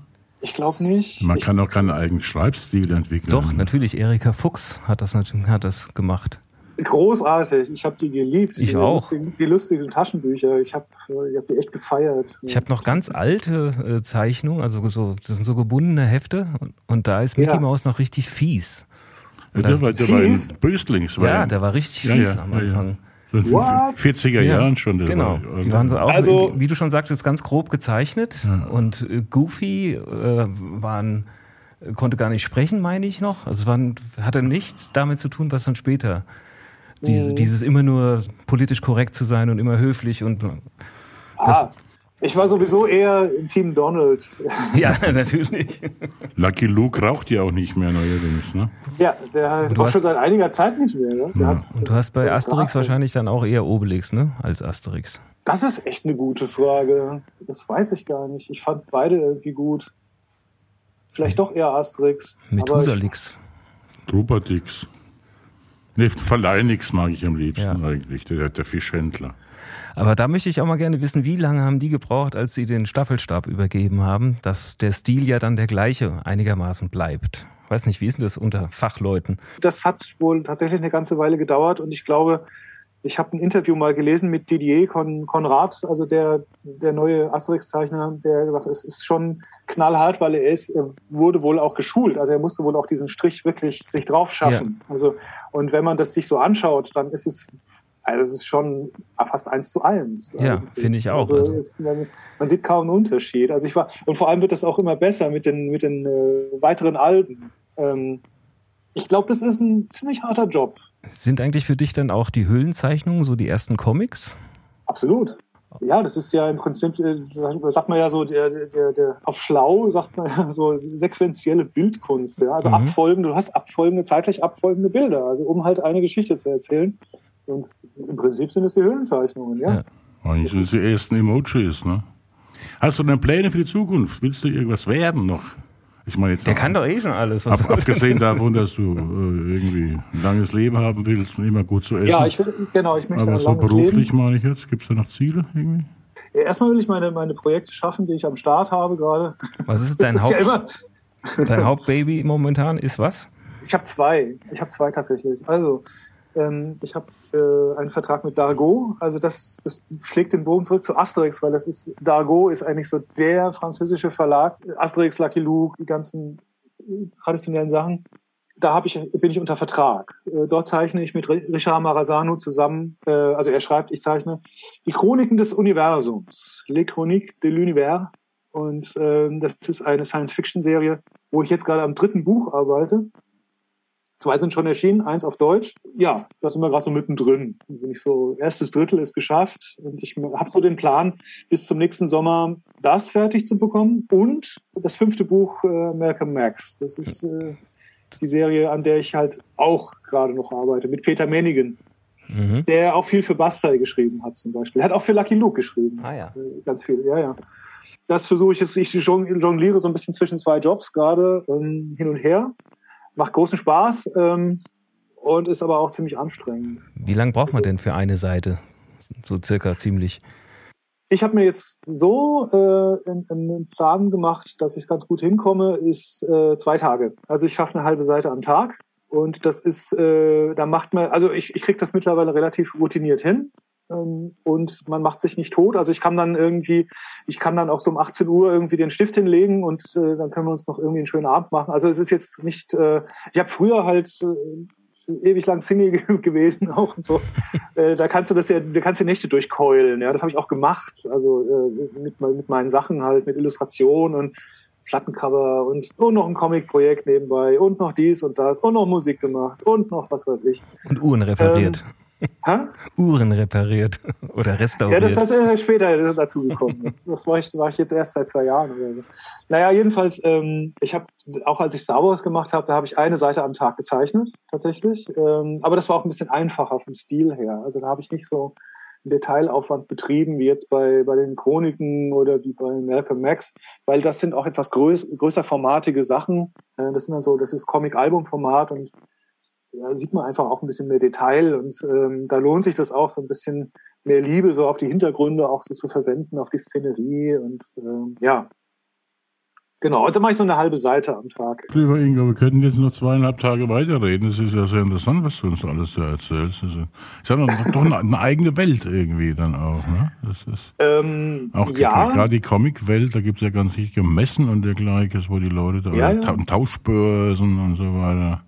ich glaube nicht. Man ich, kann auch keinen eigenen Schreibstil entwickeln. doch, natürlich, Erika Fuchs hat das, natürlich- hat das gemacht. Großartig. Ich habe die geliebt. Ich die auch. Lustigen, die lustigen Taschenbücher. Ich habe ich hab die echt gefeiert. Ich habe noch ganz alte äh, Zeichnungen, also so, das sind so gebundene Hefte und, und da ist Mickey Ja. Mouse noch richtig fies. Ja, der war, der war ein Fies? Böslings. war Ja, der war richtig Ja, fies ja, am. Anfang. In What? 40er Jahren schon. Genau. war- Die waren so auch, Also- wie du schon sagtest, ganz grob gezeichnet. Und äh, Goofy äh, waren, konnte gar nicht sprechen, meine ich noch. Also es waren, hatte nichts damit zu tun, was dann später. Diese, Mhm. Dieses immer nur politisch korrekt zu sein und immer höflich und ah, ich war sowieso eher im Team Donald. ja, natürlich. Lucky Luke raucht ja auch nicht mehr neuerdings, ne? Ja, der du auch hast- schon seit einiger Zeit nicht mehr. Ne? Der hat, Und du hast bei Asterix Gras- wahrscheinlich dann auch eher Obelix, ne? Als Asterix. Das ist echt eine gute Frage. Das weiß ich gar nicht. Ich fand beide irgendwie gut. Vielleicht doch eher Asterix. aber ich- Methusalix. Trubadix. Ne, Verleinix mag ich am liebsten Ja. eigentlich, der, der Fischhändler. Aber da möchte ich auch mal gerne wissen, wie lange haben die gebraucht, als sie den Staffelstab übergeben haben, dass der Stil ja dann der gleiche einigermaßen bleibt. Weiß nicht, wie ist denn das unter Fachleuten? das hat wohl tatsächlich eine ganze Weile gedauert und ich glaube, ich habe ein Interview mal gelesen mit Didier Con Conrad, also der, der neue Asterix-Zeichner, der gesagt hat, es ist schon knallhart, weil er ist, er wurde wohl auch geschult, also er musste wohl auch diesen Strich wirklich sich drauf schaffen. Also, und wenn man das sich so anschaut, dann ist es, also es ist schon fast eins zu eins. Ja, finde ich auch. Also, Also- es, man, man sieht kaum einen Unterschied. Also ich war, und vor allem wird das auch immer besser mit den, mit den äh, weiteren Alben. Ähm, ich glaube, das ist ein ziemlich harter Job. Sind eigentlich für dich dann auch die Höhlenzeichnungen so die ersten Comics? Absolut. Ja, das ist ja im Prinzip, äh, sagt man ja so, der, der, der, auf schlau sagt man ja so sequenzielle Bildkunst. Ja? Also Mhm. abfolgende, du hast abfolgende, zeitlich abfolgende Bilder, also um halt eine Geschichte zu erzählen. Und im Prinzip sind es die Höhlenzeichnungen, ja. Ja. Eigentlich sind es die ersten Emojis, ne? Hast du denn Pläne für die Zukunft? Willst du irgendwas werden noch? Ich meine jetzt Der kann doch eh schon alles. Was Ab, abgesehen davon, dass du äh, irgendwie ein langes Leben haben willst und immer gut zu essen. Ja, ich will, genau, ich möchte Aber ein so langes beruflich Leben. meine ich jetzt, gibt es da noch Ziele irgendwie? Ja, Erstmal will ich meine, meine Projekte schaffen, die ich am Start habe gerade. was ist dein, Das ist ja Haupt, dein Hauptbaby momentan? Ist was? Ich habe zwei. Ich habe zwei tatsächlich. Also, ähm, ich habe äh, einen Vertrag mit Dargaud. Also das, das schlägt den Bogen zurück zu Asterix, weil das ist Dargaud ist eigentlich so der französische Verlag. Asterix, Lucky Luke, die ganzen traditionellen Sachen. Da hab ich, bin ich unter Vertrag. Äh, dort zeichne ich mit Ri- Richard Marazano zusammen, äh, also er schreibt, ich zeichne die Chroniken des Universums, Les Chroniques de l'Univers. Und ähm, das ist eine Science-Fiction-Serie, wo ich jetzt gerade am dritten Buch arbeite. Zwei sind schon erschienen, eins auf Deutsch. Ja, da sind wir gerade so mittendrin. Bin ich so, erstes Drittel ist geschafft und ich habe so den Plan, bis zum nächsten Sommer das fertig zu bekommen und das fünfte Buch äh, Malcolm Max. Das ist äh, die Serie, an der ich halt auch gerade noch arbeite, mit Peter Mennigen, Mhm. der auch viel für Bastei geschrieben hat zum Beispiel. Er hat auch für Lucky Luke geschrieben. Ah ja. Äh, Ganz viel, ja, ja. Das versuche ich jetzt, ich jong- jongliere so ein bisschen zwischen zwei Jobs gerade ähm, hin und her. Macht großen Spaß ähm, und ist aber auch ziemlich anstrengend. Wie lange braucht man denn für eine Seite? So circa ziemlich. Ich habe mir jetzt so äh, einen, Plan gemacht, dass ich ganz gut hinkomme, ist äh, zwei Tage. Also ich schaffe eine halbe Seite am Tag. Und das ist, äh, da macht man, also ich, ich kriege das mittlerweile relativ routiniert hin. Ähm, und man macht sich nicht tot. Also ich kann dann irgendwie, ich kann dann auch so um 18 Uhr irgendwie den Stift hinlegen und äh, dann können wir uns noch irgendwie einen schönen Abend machen. Also es ist jetzt nicht, äh, ich habe früher halt äh, ewig lang Single ge- gewesen auch und so. äh, da kannst du das ja, da kannst du Nächte durchkeulen. Ja, das habe ich auch gemacht. Also äh, mit, mit meinen Sachen halt, mit Illustration und Plattencover und, und noch ein Comic-Projekt nebenbei und noch dies und das und noch Musik gemacht und noch was weiß ich. Und Uhren repariert. Hä? Uhren repariert oder Ja, restauriert. das, das ist ja später dazu gekommen. Das, das war, ich, war ich jetzt erst seit zwei Jahren oder so. Naja, jedenfalls, ähm, ich habe, auch als ich Star Wars gemacht habe, da habe ich eine Seite am Tag gezeichnet, tatsächlich. Ähm, aber das war auch ein bisschen einfacher vom Stil her. Also da habe ich nicht so einen Detailaufwand betrieben, wie jetzt bei, bei den Chroniken oder wie bei Malcolm Max, weil das sind auch etwas größ, größer formatige Sachen. Äh, das sind dann so, das ist Comic-Album-Format und da sieht man einfach auch ein bisschen mehr Detail und ähm, da lohnt sich das auch so ein bisschen mehr Liebe so auf die Hintergründe auch so zu verwenden, auf die Szenerie und ähm, ja. Genau, und dann mache ich so eine halbe Seite am Tag. Lieber Ingo, wir könnten jetzt noch zweieinhalb Tage weiterreden. Das ist ja sehr interessant, was du uns alles da erzählst. Das ist ja doch doch eine, eine eigene Welt irgendwie dann auch. Ne? Das ist Ähm, auch ja, gerade die Comic-Welt, da gibt es ja ganz richtige Messen und dergleichen, wo die Leute da Ja, ja. Ta Tauschbörsen und so weiter.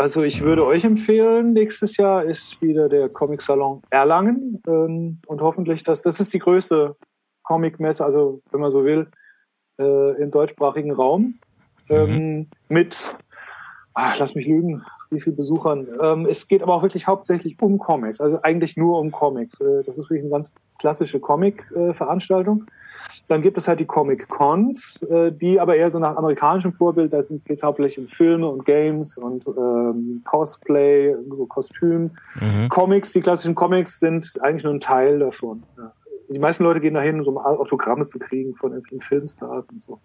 Also ich würde euch empfehlen, nächstes Jahr ist wieder der Comic-Salon Erlangen ähm, und hoffentlich, das, das ist die größte Comic-Messe, also wenn man so will, äh, im deutschsprachigen Raum ähm, mit, ach, lass mich lügen, wie viel Besuchern. Ähm, es geht aber auch wirklich hauptsächlich um Comics, also eigentlich nur um Comics. Äh, das ist wirklich eine ganz klassische Comic-Veranstaltung. Dann gibt es halt die Comic Cons, äh, die aber eher so nach amerikanischem Vorbild, da geht es hauptsächlich um Filme und Games und ähm, Cosplay, so Kostüm. Comics, die klassischen Comics sind eigentlich nur ein Teil davon. Ja. Die meisten Leute gehen dahin, um Autogramme zu kriegen von irgendwelchen Filmstars und so.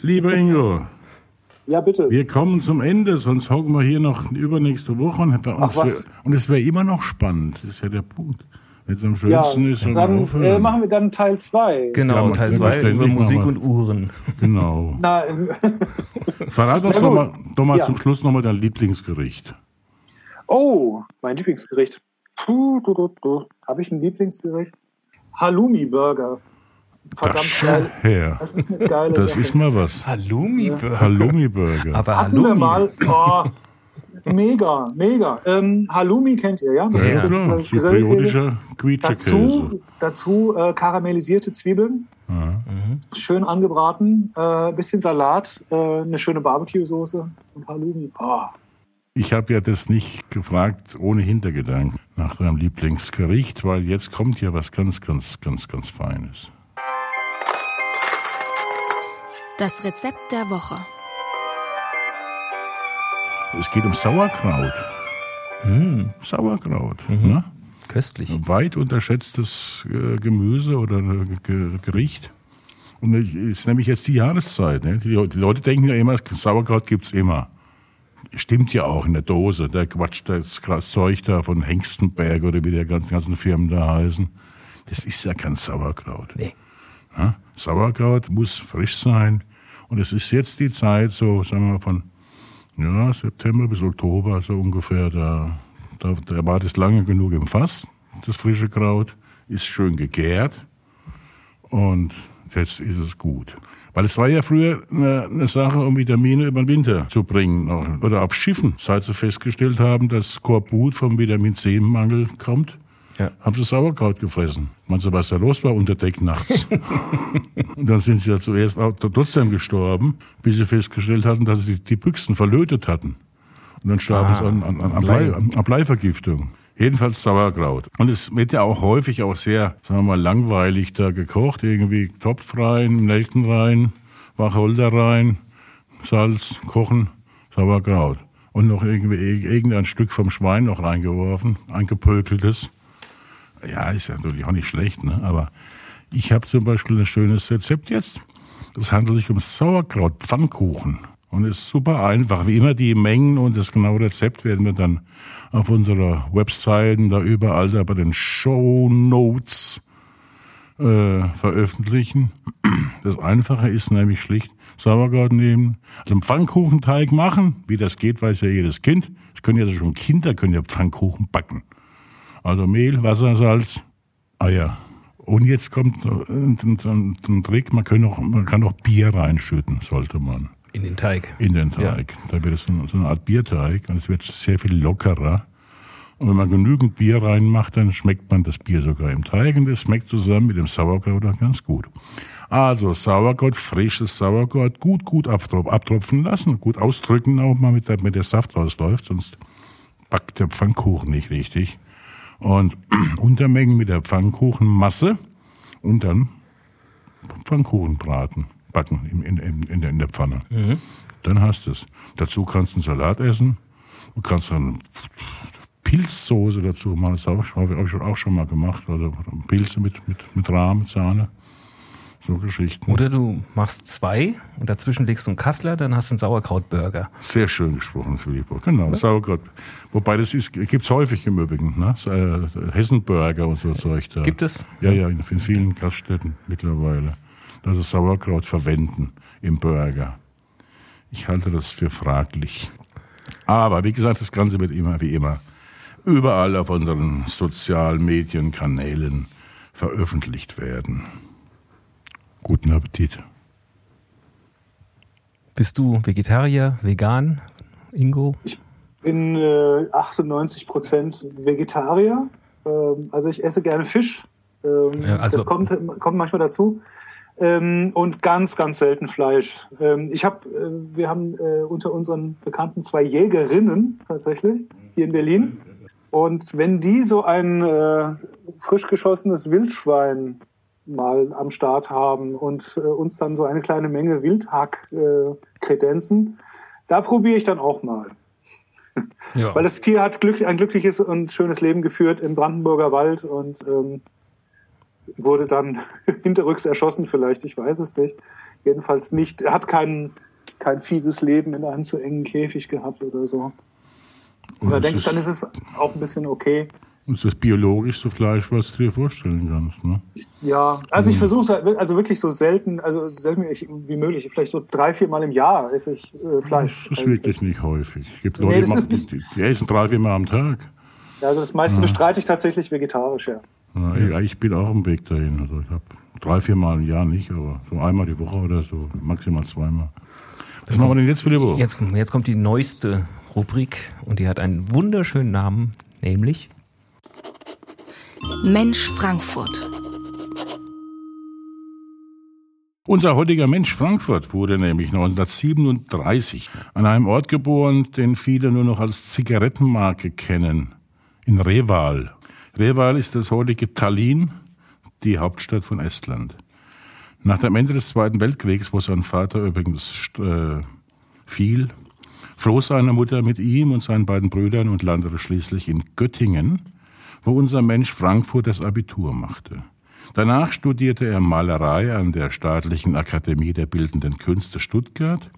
Lieber Ingo, Ja, bitte. wir kommen zum Ende, sonst hocken wir hier noch übernächste Woche und, bei uns Ach, was? wär- und es wäre immer noch spannend. Das ist ja der Punkt. Wenn es am ja, schönsten ist, soll man dann äh, aufhören. machen wir dann Teil 2. Genau, Ja, Teil 2 selbstverständlich über Musik und Uhren. Genau. Na, ähm, Verrat uns doch mal, doch mal Ja. zum Schluss nochmal dein Lieblingsgericht. Oh, mein Lieblingsgericht. Puh, du, du, du. Habe ich ein Lieblingsgericht? Halloumi-Burger. Das Verdammt geil. her. Das ist eine geile Das Sache. ist mal was. Halloumi-Burger. Halloumi-Burger. Aber Hatten wir Halloumi. mal. Oh, mega, mega. Ähm, Halloumi kennt ihr, ja? Das Ja, ist klar. dieser Grillkäse. Zypriotischer Quietschekäse. Dazu, dazu äh, karamellisierte Zwiebeln, schön angebraten, äh, bisschen Salat, äh, eine schöne Barbecue-Soße und Halloumi. Oh. Ich habe ja das nicht gefragt ohne Hintergedanken nach deinem Lieblingsgericht, weil jetzt kommt ja was ganz, ganz, ganz, ganz Feines. Das Rezept der Woche. Es geht um Sauerkraut. Sauerkraut. Ne? Köstlich. Weit unterschätztes äh, Gemüse oder Ge- Gericht. Und es ist nämlich jetzt die Jahreszeit. Ne? Die, Le- die Leute denken ja immer, Sauerkraut gibt's immer. Stimmt ja auch in der Dose. Der Quatsch, das Zeug da von Hengstenberg oder wie die ganzen, ganzen Firmen da heißen. Das ist ja kein Sauerkraut. Nee. Ja? Sauerkraut muss frisch sein. Und es ist jetzt die Zeit, so sagen wir mal von ja, September bis Oktober, so ungefähr. Da, da, da war das lange genug im Fass, das frische Kraut. Ist schön gegärt. Und jetzt ist es gut. Weil es war ja früher eine, eine Sache, um Vitamine über den Winter zu bringen. Oder auf Schiffen, seit sie festgestellt haben, dass Skorbut vom Vitamin C-Mangel kommt, Ja. haben sie Sauerkraut gefressen. Meinst was da los war unter Deck nachts? Und dann sind sie ja zuerst trotzdem gestorben, bis sie festgestellt hatten, dass sie die, die Büchsen verlötet hatten. Und dann starben Ah, sie an, an, an, an. Blei, an, an Bleivergiftung. Jedenfalls Sauerkraut. Und es wird ja auch häufig auch sehr, sagen wir mal, langweilig da gekocht. Irgendwie Topf rein, Nelken rein, Wacholder rein, Salz, kochen, Sauerkraut. Und noch irgendwie irgendein Stück vom Schwein noch reingeworfen, ein gepökeltes. Ja, ist ja natürlich auch nicht schlecht, ne? aber ich habe zum Beispiel ein schönes Rezept jetzt. Es handelt sich um Sauerkraut-Pfannkuchen. Und ist super einfach. Wie immer die Mengen und das genaue Rezept werden wir dann auf unserer Webseite, da überall da bei den Show Notes äh, veröffentlichen. Das Einfache ist nämlich schlicht Sauerkraut nehmen, also einen Pfannkuchenteig machen. Wie das geht, weiß ja jedes Kind. Es können ja schon Kinder können ja Pfannkuchen backen. Also Mehl, Wasser, Salz, Eier. Und jetzt kommt ein, ein Trick, man kann, auch, man kann auch Bier reinschütten, sollte man, In den Teig. in den Teig. Da wird es so eine Art Bierteig und es wird sehr viel lockerer. Und wenn man genügend Bier reinmacht, dann schmeckt man das Bier sogar im Teig und das schmeckt zusammen mit dem Sauerkraut auch ganz gut. Also Sauerkraut, frisches Sauerkraut, gut, gut abtropf- abtropfen lassen, gut ausdrücken auch mal, mit der, mit der Saft rausläuft, sonst backt der Pfannkuchen nicht richtig. Und Untermengen mit der Pfannkuchenmasse und dann Pfannkuchen braten, backen in, in, in, der, in der Pfanne. Dann hast du es. Dazu kannst du einen Salat essen. Du kannst dann Pilzsoße dazu machen. Das habe ich, hab ich auch schon mal gemacht. Also Pilze mit, mit, mit Rahm, Sahne. So Geschichten. Oder du machst zwei und dazwischen legst du einen Kassler, dann hast du einen Sauerkrautburger. Sehr schön gesprochen, Filippo. Genau, Sauerkraut. Wobei das ist, gibt's häufig im Übrigen, ne? So, äh, Hessenburger und so Zeug da. Gibt es? Ja, ja, in, in vielen Gaststätten mittlerweile. Dass sie Sauerkraut verwenden. im Burger. Ich halte das für fraglich. Aber wie gesagt, das Ganze wird immer wie immer überall auf unseren Sozialmedienkanälen veröffentlicht werden. Guten Appetit. Bist du Vegetarier, vegan, Ingo? Ich bin äh, 98 Prozent Vegetarier. Ähm, also ich esse gerne Fisch. Ähm, Ja, also- das kommt, kommt manchmal dazu. Ähm, und ganz, ganz selten Fleisch. Ähm, ich hab, äh, wir haben äh, unter unseren Bekannten zwei Jägerinnen tatsächlich hier in Berlin. Und wenn die so ein äh, frisch geschossenes Wildschwein mal am Start haben und äh, uns dann so eine kleine Menge Wildhack äh, kredenzen, da probiere ich dann auch mal. Ja. Weil das Tier hat glück, ein glückliches und schönes Leben geführt im Brandenburger Wald und ähm, wurde dann hinterrücks erschossen, vielleicht, ich weiß es nicht. Jedenfalls nicht, er hat kein, kein fieses Leben in einem zu engen Käfig gehabt oder so. Und da denke ich, dann ist es auch ein bisschen okay. Und das ist das biologischste Fleisch, was du dir vorstellen kannst. Ne? Ja, also ich versuche es also wirklich so selten, also so selten wie möglich. Vielleicht so drei, vier Mal im Jahr esse ich äh, Fleisch. Das ist wirklich nicht häufig. Es gibt Nee, Leute, die, das machen, die, die, die essen drei, vier Mal am Tag. Ja, also das meiste bestreite ich tatsächlich vegetarisch, ja. Ja, ich- ich bin auch im Weg dahin. Also ich habe drei, vier Mal im Jahr nicht, aber so einmal die Woche oder so, maximal zweimal. Was machen wir denn jetzt für die Woche? Jetzt, jetzt kommt die neueste Rubrik und die hat einen wunderschönen Namen, nämlich Mensch Frankfurt. Unser heutiger Mensch Frankfurt wurde nämlich 1937 an einem Ort geboren, den viele nur noch als Zigarettenmarke kennen, in Reval. Reval ist das heutige Tallinn, die Hauptstadt von Estland. Nach dem Ende des Zweiten Weltkriegs, wo sein Vater übrigens äh, fiel, floh seine Mutter mit ihm und seinen beiden Brüdern und landete schließlich in Göttingen, wo unser Mensch Frankfurt das Abitur machte. Danach studierte er Malerei an der Staatlichen Akademie der Bildenden Künste Stuttgart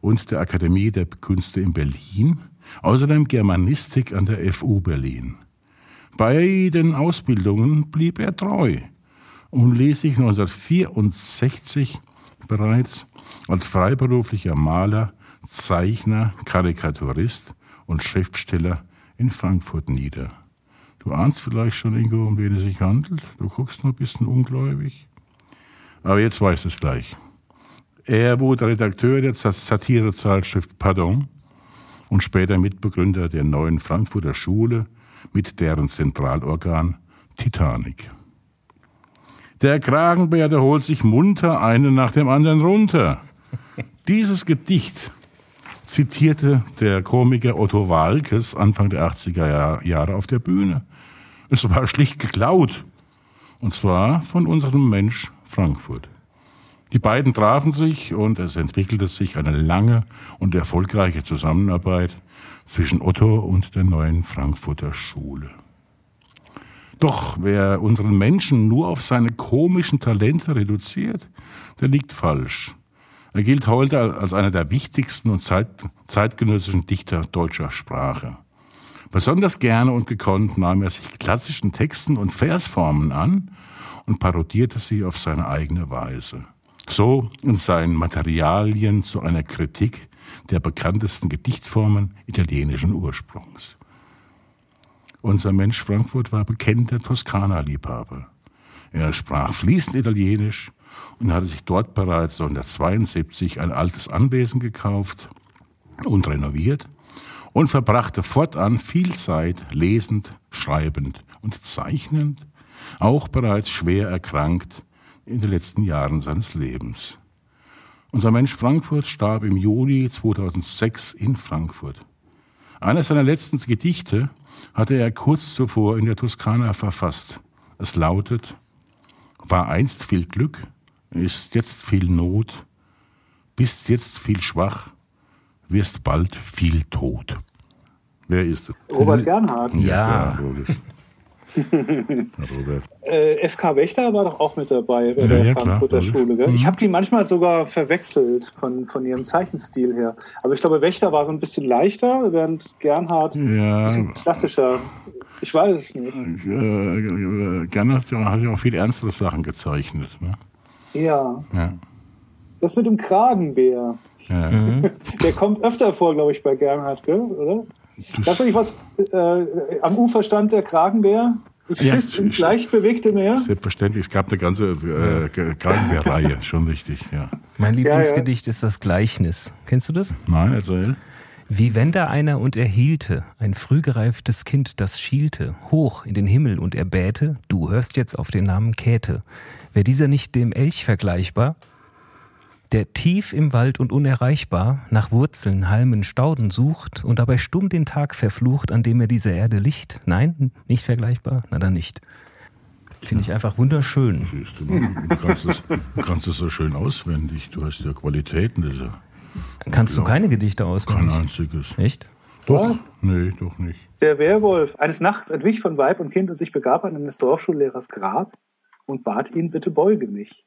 und der Akademie der Künste in Berlin, außerdem Germanistik an der FU Berlin. Beiden Ausbildungen blieb er treu und ließ sich 1964 bereits als freiberuflicher Maler, Zeichner, Karikaturist und Schriftsteller in Frankfurt nieder. Du ahnst vielleicht schon, Ingo, um wen es sich handelt. Du guckst nur ein bisschen ungläubig. Aber jetzt weißt du es gleich. Er wurde Redakteur der Satirezeitschrift Pardon und später Mitbegründer der neuen Frankfurter Schule mit deren Zentralorgan Titanic. Der Kragenbär holt sich munter einen nach dem anderen runter. Dieses Gedicht zitierte der Komiker Otto Walkes Anfang der 80er Jahr- Jahre auf der Bühne. Es war schlicht geklaut. Und zwar von unserem Mensch Frankfurt. Die beiden trafen sich und es entwickelte sich eine lange und erfolgreiche Zusammenarbeit zwischen Otto und der neuen Frankfurter Schule. Doch wer unseren Menschen nur auf seine komischen Talente reduziert, der liegt falsch. Er gilt heute als einer der wichtigsten und zeit, zeitgenössischen Dichter deutscher Sprache. Besonders gerne und gekonnt nahm er sich klassischen Texten und Versformen an und parodierte sie auf seine eigene Weise. So in seinen Materialien zu einer Kritik der bekanntesten Gedichtformen italienischen Ursprungs. Unser Mensch Frankfurt war bekennender Toskana-Liebhaber. Er sprach fließend Italienisch und hatte sich dort bereits 1972 ein altes Anwesen gekauft und renoviert und verbrachte fortan viel Zeit lesend, schreibend und zeichnend, auch bereits schwer erkrankt in den letzten Jahren seines Lebens. Unser Mensch Frankfurt starb im Juni 2006 in Frankfurt. Eines seiner letzten Gedichte hatte er kurz zuvor in der Toskana verfasst. Es lautet, war einst viel Glück, ist jetzt viel Not, bist jetzt viel schwach, wirst bald viel tot. Wer ist es? Robert Gernhardt. Ja. klar, logisch. Robert. Äh, FK Wächter war doch auch mit dabei bei Ja, der ja, klar, Frankfurter logisch. Schule. Gell? Mhm. Ich habe die manchmal sogar verwechselt von, von ihrem Zeichenstil her. Aber ich glaube, Wächter war so ein bisschen leichter, während Gernhardt ein Ja, bisschen klassischer. Ich weiß es nicht. äh, Gernot hat ja auch viel ernstere Sachen gezeichnet. Ne? Ja. Ja. Das mit dem Kragenbär. Ja. Der kommt öfter vor, glaube ich, bei Gernhardt, gell? oder? Du nicht, was äh, am Ufer stand der Kragenbär? Ich Ja, schiss ins ich- leicht bewegte Meer. Selbstverständlich, es gab eine ganze äh, Kragenbär-Reihe, schon richtig, ja. Mein ja. Lieblingsgedicht ist das Gleichnis. Kennst du das? Nein, erzähl. Wie wenn da einer und er hielte, ein frühgereiftes Kind, das schielte, hoch in den Himmel und er bäte, du hörst jetzt auf den Namen Käthe. Wär dieser nicht dem Elch vergleichbar? Der tief im Wald und unerreichbar nach Wurzeln, Halmen, Stauden sucht und dabei stumm den Tag verflucht, an dem er dieser Erde licht? Nein, nicht vergleichbar? Na dann nicht. Finde ich einfach wunderschön. Siehst du, du kannst es du kannst es so schön auswendig. Du hast ja Qualitäten, das ja Kannst du keine Gedichte kein auswendig? einziges. Echt? Doch? Nee, doch nicht. Der Werwolf eines Nachts entwich von Weib und Kind und sich begab an eines Dorfschullehrers Grab und bat ihn, bitte beuge mich.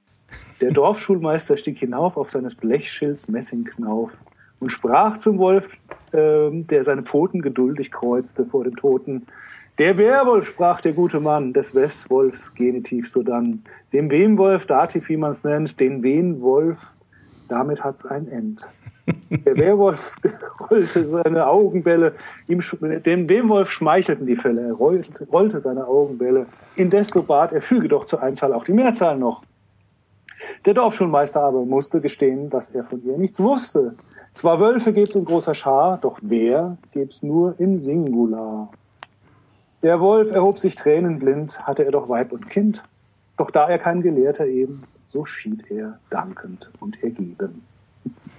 Der Dorfschulmeister stieg hinauf auf seines Blechschilds Messingknauf und sprach zum Wolf, ähm, der seine Pfoten geduldig kreuzte vor dem Toten. Der Werwolf, sprach der gute Mann, des Westwolfs Genitiv sodann. Dem Wemwolf, Dativ, wie man's nennt, den Wenwolf, damit hat's ein End. Der Werwolf rollte seine Augenbälle, ihm, dem Wemwolf schmeichelten die Fälle, er rollte, rollte seine Augenbälle. Indes so bat er, füge doch zur Einzahl auch die Mehrzahl noch. Der Dorfschulmeister aber musste gestehen, dass er von ihr nichts wusste. Zwar Wölfe gibt's in großer Schar, doch wer gibt's nur im Singular. Der Wolf erhob sich tränenblind, hatte er doch Weib und Kind. Doch da er kein Gelehrter eben, so schied er dankend und ergeben.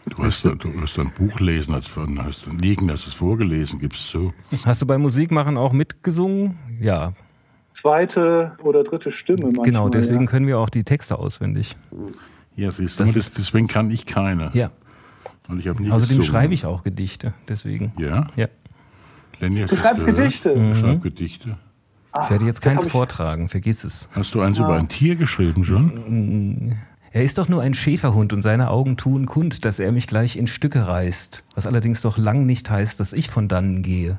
Du hast, du hast ein Buch lesen, als von, hast liegen, hast es vorgelesen, gibst du. Hast du beim Musikmachen auch mitgesungen? Ja, Zweite oder dritte Stimme manchmal. genau, deswegen Ja. können wir auch die Texte auswendig. Ja, siehst du, Das deswegen kann ich keine. Ja, Und ich habe nie außerdem gesungen. schreibe ich auch Gedichte, deswegen. Ja? Ja. Lenny, Du schreibst gehört? Gedichte. Ich schreibe Gedichte. Ich werde jetzt keins vortragen, vergiss es. Hast du eins über ein Tier geschrieben schon? Er ist doch nur ein Schäferhund und seine Augen tun kund, dass er mich gleich in Stücke reißt, was allerdings doch lang nicht heißt, dass ich von dannen gehe.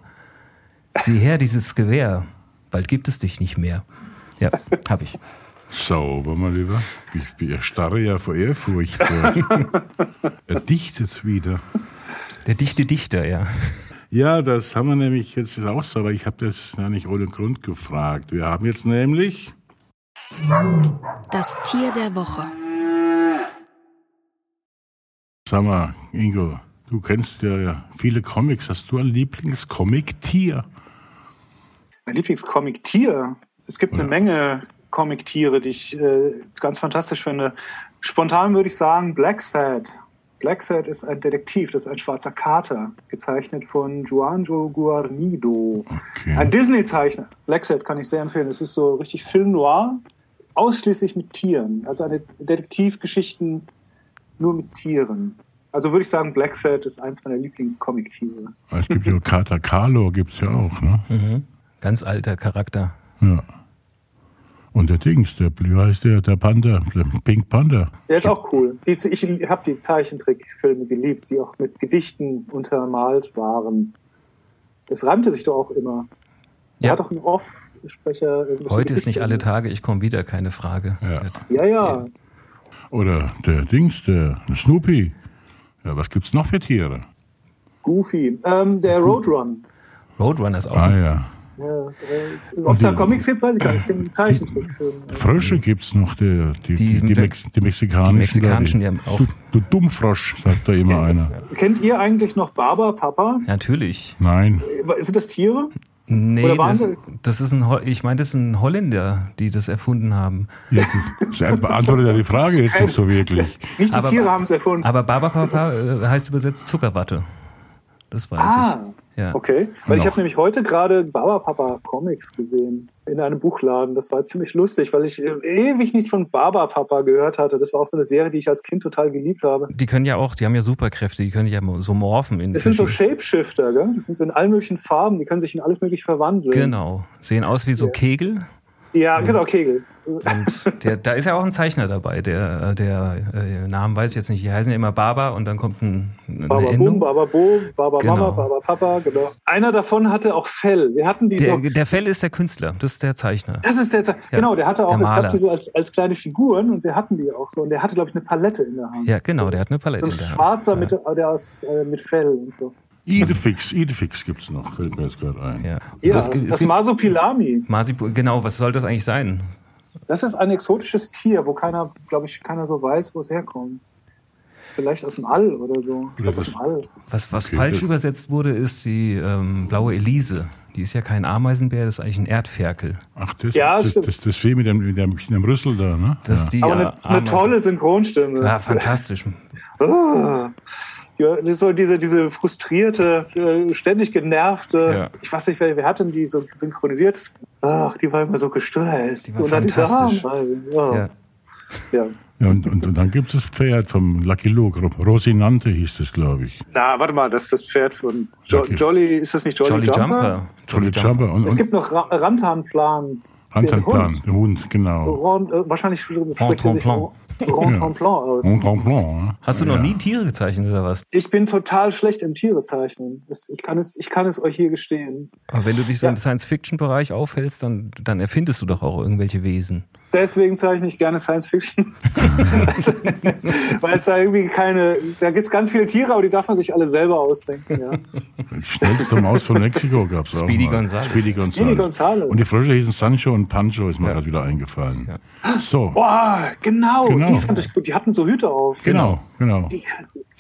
Sieh her, dieses Gewehr, bald gibt es dich nicht mehr. Ja, hab ich. Sauber, mein Lieber. Ich, ich erstarre ja vor Ehrfurcht. er dichtet wieder. Der dichte Dichter, ja. Ja, das haben wir nämlich jetzt ist auch so, aber ich habe das ja nicht ohne Grund gefragt. Wir haben jetzt nämlich Das Tier der Woche. Sag mal, Ingo, du kennst ja, ja viele Comics. Hast du ein Lieblingscomic-Tier? Mein Lieblingscomic-Tier. Es gibt eine Ja. Menge Comic-Tiere, die ich äh, ganz fantastisch finde. Spontan würde ich sagen Black Sad. Black Sad ist ein Detektiv, das ist ein schwarzer Kater, gezeichnet von Juanjo Guarnido. Okay. Ein Disney-Zeichner. Black Sad kann ich sehr empfehlen. Es ist so richtig Film noir, ausschließlich mit Tieren. Also eine Detektivgeschichten nur mit Tieren. Also würde ich sagen, Black Sad ist eins meiner Lieblingscomic-Tiere. Es gibt ja Kater Carlo, gibt's ja auch, ne? Ganz alter Charakter. Ja. Und der Dings, der, wie heißt der, der Panda, der Pink Panda. Der ist auch cool. Ich habe die Zeichentrickfilme geliebt, die auch mit Gedichten untermalt waren. Das reimte sich doch auch immer. Er Ja. hat doch einen Off-Sprecher. Heute ist nicht alle Tage, ich komme wieder, keine Frage. Ja. Ja, ja. Oder der Dings, der Snoopy. Ja, was gibt's noch für Tiere? Goofy. Ähm, der Roadrun. Roadrunner ist auch. Ah ja. Ja, Ob es da die- Comics gibt, weiß ich gar nicht. Ich kenne die Zeichentrickfilme. Frösche gibt's noch, der, die, Die die, die, Mex, die mexikanischen. die mexikanischen, da, die haben auch- Du, du Dummfrosch, sagt da immer einer. Kennt ihr eigentlich noch Baba, Papa? Natürlich. Nein. Sind das Tiere? Nee, das, das ist ein, ich meine, das sind Holländer, die das erfunden haben. Ja, das das beantwortet ja die Frage jetzt nicht so wirklich. Nicht die Aber- Tiere haben es erfunden. Aber Baba Papa äh, heißt übersetzt Zuckerwatte. Das weiß Ah, ich. Ja. okay. Weil ich habe nämlich heute gerade Baba Papa Comics gesehen in einem Buchladen. Das war ziemlich lustig, weil ich äh, ewig nichts von Baba Papa gehört hatte. Das war auch so eine Serie, die ich als Kind total geliebt habe. Die können ja auch, die haben ja Superkräfte, die können ja so morphen in Das sind so Shapeshifter, gell? Das sind so in allen möglichen Farben. Die können sich in alles mögliche verwandeln. Genau. Sehen aus wie so Ja. Kegel. Ja, genau, Kegel. Und der, da ist ja auch ein Zeichner dabei, der, der äh, Namen weiß ich jetzt nicht, die heißen ja immer Baba und dann kommt ein, eine Baba Boom, Endung. Baba Bo, Baba Genau. Mama, Baba Papa, genau. Einer davon hatte auch Fell. Wir hatten die Der, so. der Fell ist der Künstler, das ist der Zeichner. Das ist der, genau, der hatte auch, der es gab die so als, als kleine Figuren und wir hatten die auch so. Und der hatte, glaube ich, eine Palette in der Hand. Ja, genau, der hat eine So Palette ein in der Hand. schwarzer ja. mit, der aus, äh, mit Fell und so. Idefix, Idefix gibt's noch, fällt mir jetzt gerade ein. Ja. Ja, es, gibt- es das gibt Masopilami. Marsipu- genau, was soll das eigentlich sein? Das ist ein exotisches Tier, wo keiner, glaube ich, keiner so weiß, wo es herkommt. Vielleicht aus dem All oder so. Glaube, aus dem All. Was, was Okay, falsch das- übersetzt wurde, ist die ähm, blaue Elise. Die ist ja kein Ameisenbär, das ist eigentlich ein Erdferkel. Ach, das, Ja, das, das, das Vieh mit dem, mit dem, mit dem Rüssel da, ne? Das ja. ist die Aber äh, eine, eine tolle Synchronstimme. Ja, fantastisch. Ah. Ja, das ist so diese, diese frustrierte, äh, ständig genervte, Ja. ich weiß nicht, wer, wer hat denn die so synchronisiert? Ach, die war immer so gestresst. Die war Und dann diese fantastisch. Arme. Ja. Ja. Ja. Ja, und, und, und dann gibt's das Pferd vom Lucky Luke, Ro- Rosinante hieß das, glaube ich. Na, warte mal, das ist das Pferd von jo Okay. Jolly, ist das nicht Jolly, Jolly Jumper? Jumper. Jolly Jumper. Und, Es und gibt noch Ra Rantanplan. Rantanplan, der Hund, genau. Ron, äh, wahrscheinlich Rantanplan. Rantanplan aus. Rantanplan, ne? Hast du noch nie Tiere gezeichnet oder was? Ich bin total schlecht im Tiere zeichnen. Ich kann es, ich kann es euch hier gestehen. Aber wenn du dich so Ja. im Science-Fiction-Bereich aufhältst, dann, dann erfindest du doch auch irgendwelche Wesen. Deswegen zeichne ich gerne Science Fiction. also, weil es da irgendwie keine, da gibt es ganz viele Tiere, aber die darf man sich alle selber ausdenken. Ja. Die schnellste Maus von Mexiko gab's auch Speedy mal. Gonzales. Speedy Gonzales. Speedy Gonzales. Und die Frösche hießen Sancho und Pancho, ist mir Ja. gerade wieder eingefallen. So, Boah, genau, Genau. die fand ich gut. Die hatten so Hüte auf. genau, genau. Die,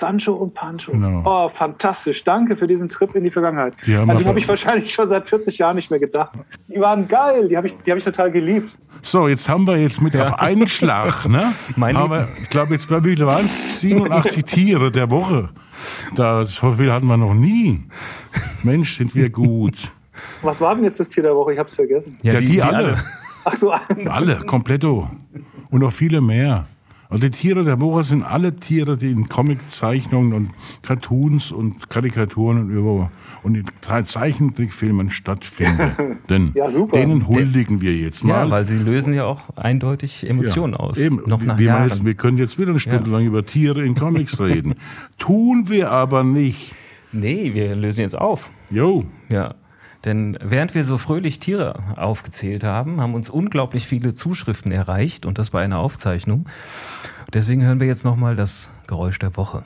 Sancho und Pancho. Genau. Oh, fantastisch. Danke für diesen Trip in die Vergangenheit. Die An die aber- habe ich wahrscheinlich schon seit 40 Jahren nicht mehr gedacht. Die waren geil. Die habe ich, die hab ich total geliebt. So, jetzt haben wir jetzt mit auf einen Schlag, ne? Mein haben wir, ich glaube, jetzt wie viele waren es? 87 Tiere der Woche. Da, so viel hatten wir noch nie. Mensch, sind wir gut. Was war denn jetzt das Tier der Woche? Ich habe es vergessen. Ja, die, alle. Ach so, Alle, kompletto. Und noch viele mehr. Also die Tiere der Woche sind alle Tiere, die in Comiczeichnungen und Cartoons und Karikaturen und über und in Zeichentrickfilmen stattfinden. Ja, super. Denen huldigen wir jetzt mal. Ja, weil sie lösen ja auch eindeutig Emotionen aus. Eben. Noch nach wir, Jahren. Jetzt, wir können jetzt wieder eine Stunde lang über Tiere in Comics reden. Tun wir aber nicht. nee, wir lösen jetzt auf. Jo. Ja. Denn während wir so fröhlich Tiere aufgezählt haben, haben uns unglaublich viele Zuschriften erreicht und das bei einer Aufzeichnung. Deswegen hören wir jetzt nochmal das Geräusch der Woche.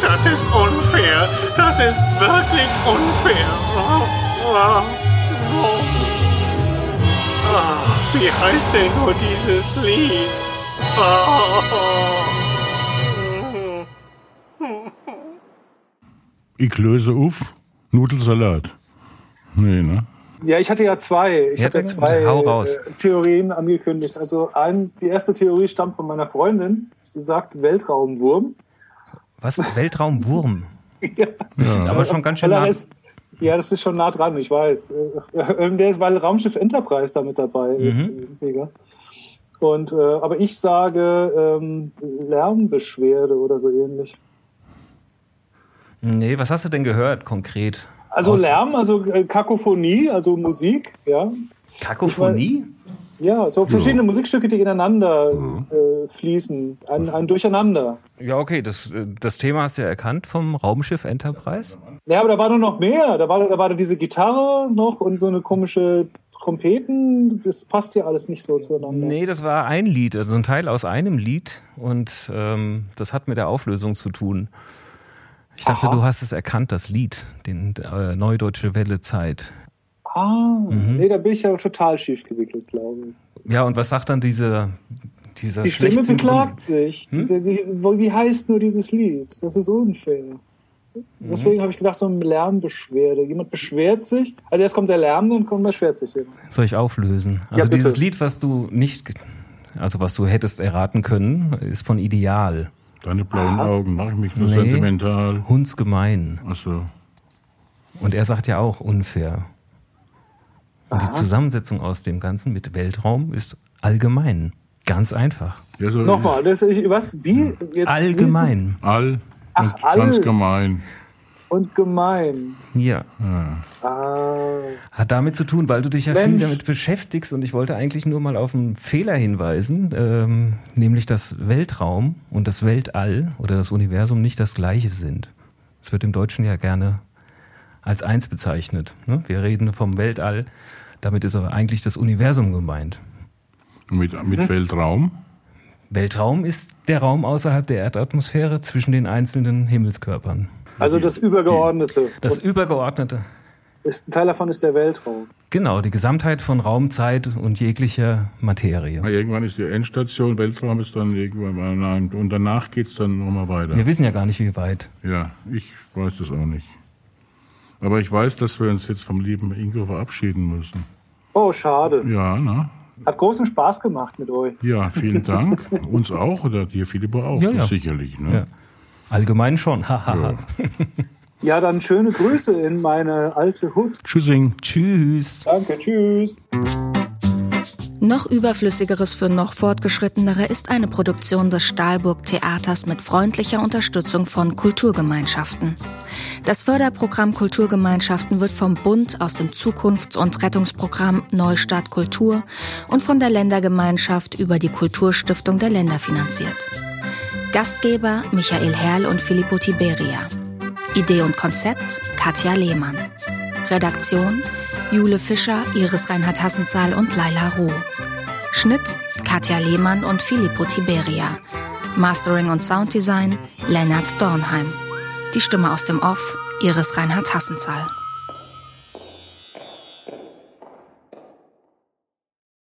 Das ist unfair. Das ist wirklich unfair. Ah, wie heißt denn nur dieses Lied? Oh. Ich löse auf. Nudelsalat. Nee, ne? Ja, ich hatte ja zwei. Ich Ja, hatte ja zwei hau raus. äh, Theorien angekündigt. Also ein, die erste Theorie stammt von meiner Freundin. Sie sagt Weltraumwurm. Was? Weltraumwurm. ja. Das ist aber schon ganz schön Weil er ist, ja, das ist schon nah dran, ich weiß. Äh, Der ist, weil Raumschiff Enterprise da mit dabei ist. Mhm. Mega. Und, äh, aber ich sage ähm, Lärmbeschwerde oder so ähnlich. Nee, was hast du denn gehört konkret? Also Lärm, also äh, Kakophonie, also Musik, ja. Kakophonie? Ja, so verschiedene Musikstücke, die ineinander Mhm. äh, fließen. Ein, ein Durcheinander. Ja, okay, das, äh, das Thema hast du ja erkannt vom Raumschiff Enterprise. Ja, aber da war nur noch mehr. Da war, da war diese Gitarre noch und so eine komische Trompeten. Das passt ja alles nicht so zueinander. Nee, das war ein Lied, also ein Teil aus einem Lied und ähm, das hat mit der Auflösung zu tun. Ich dachte, Aha. du hast es erkannt, das Lied, den äh, Neudeutsche Welle Zeit. Ah, Mhm. nee, da bin ich ja total schief gewickelt, glaube ich. Ja, und was sagt dann diese, dieser Die Stimme beklagt sich. Hm? Diese, die, wo- wie heißt nur dieses Lied? Das ist unfair. Mhm. Deswegen habe ich gedacht, so eine Lärmbeschwerde. Jemand beschwert sich. Also erst kommt der Lärm, dann kommt beschwert sich jemand. Soll ich auflösen? Also bitte. dieses Lied, was du nicht, also was du hättest erraten können, ist von Ideal. Deine blauen Augen, mach ich mich nur Nee. sentimental. Hundsgemein. Ach so. Und er sagt ja auch unfair. Und die Zusammensetzung aus dem Ganzen mit Weltraum ist allgemein. Ganz einfach. Ja, so Nochmal, das ist, was? Wie? Jetzt, Allgemein. All Ach, und ganz all. gemein. Und gemein. Ja. Ah, Hat damit zu tun, weil du dich ja Mensch. viel damit beschäftigst und ich wollte eigentlich nur mal auf einen Fehler hinweisen, ähm, nämlich dass Weltraum und das Weltall oder das Universum nicht das gleiche sind. Es wird im Deutschen ja gerne als eins bezeichnet. Ne? Wir reden vom Weltall, damit ist aber eigentlich das Universum gemeint. Mit, Mhm. mit Weltraum. Weltraum ist der Raum außerhalb der Erdatmosphäre zwischen den einzelnen Himmelskörpern. also das Übergeordnete. Das Und Übergeordnete. ist, ein Teil davon ist der Weltraum. Genau, die Gesamtheit von Raum, Zeit und jeglicher Materie. Na, Irgendwann ist die Endstation, Weltraum ist dann irgendwann mal, nein, und danach geht's dann nochmal weiter. Wir wissen ja gar nicht, wie weit. Ja, ich weiß das auch nicht. Aber ich weiß, dass wir uns jetzt vom lieben Ingo verabschieden müssen. Oh, schade. Ja, na? Hat großen Spaß gemacht mit euch. Ja, vielen Dank. Uns auch oder dir, Philipp, auch. Ja, ja. Sicherlich, ne? Ja. Allgemein schon. Hahaha. Ja, dann schöne Grüße in meine alte Hut. Tschüssing. Tschüss. Danke, tschüss. Noch überflüssigeres für noch fortgeschrittenere ist eine Produktion des Stahlburg Theaters mit freundlicher Unterstützung von Kulturgemeinschaften. Das Förderprogramm Kulturgemeinschaften wird vom Bund aus dem Zukunfts- und Rettungsprogramm Neustart Kultur und von der Ländergemeinschaft über die Kulturstiftung der Länder finanziert. Gastgeber Michael Herrl und Filippo Tiberia. Idee und Konzept Katja Lehmann. Redaktion Jule Fischer, Iris Reinhard Hassenzahl und Laila Ruh. Schnitt Katja Lehmann und Filippo Tiberia. Mastering und Sounddesign Lennart Dornheim. Die Stimme aus dem Off Iris Reinhard Hassenzahl.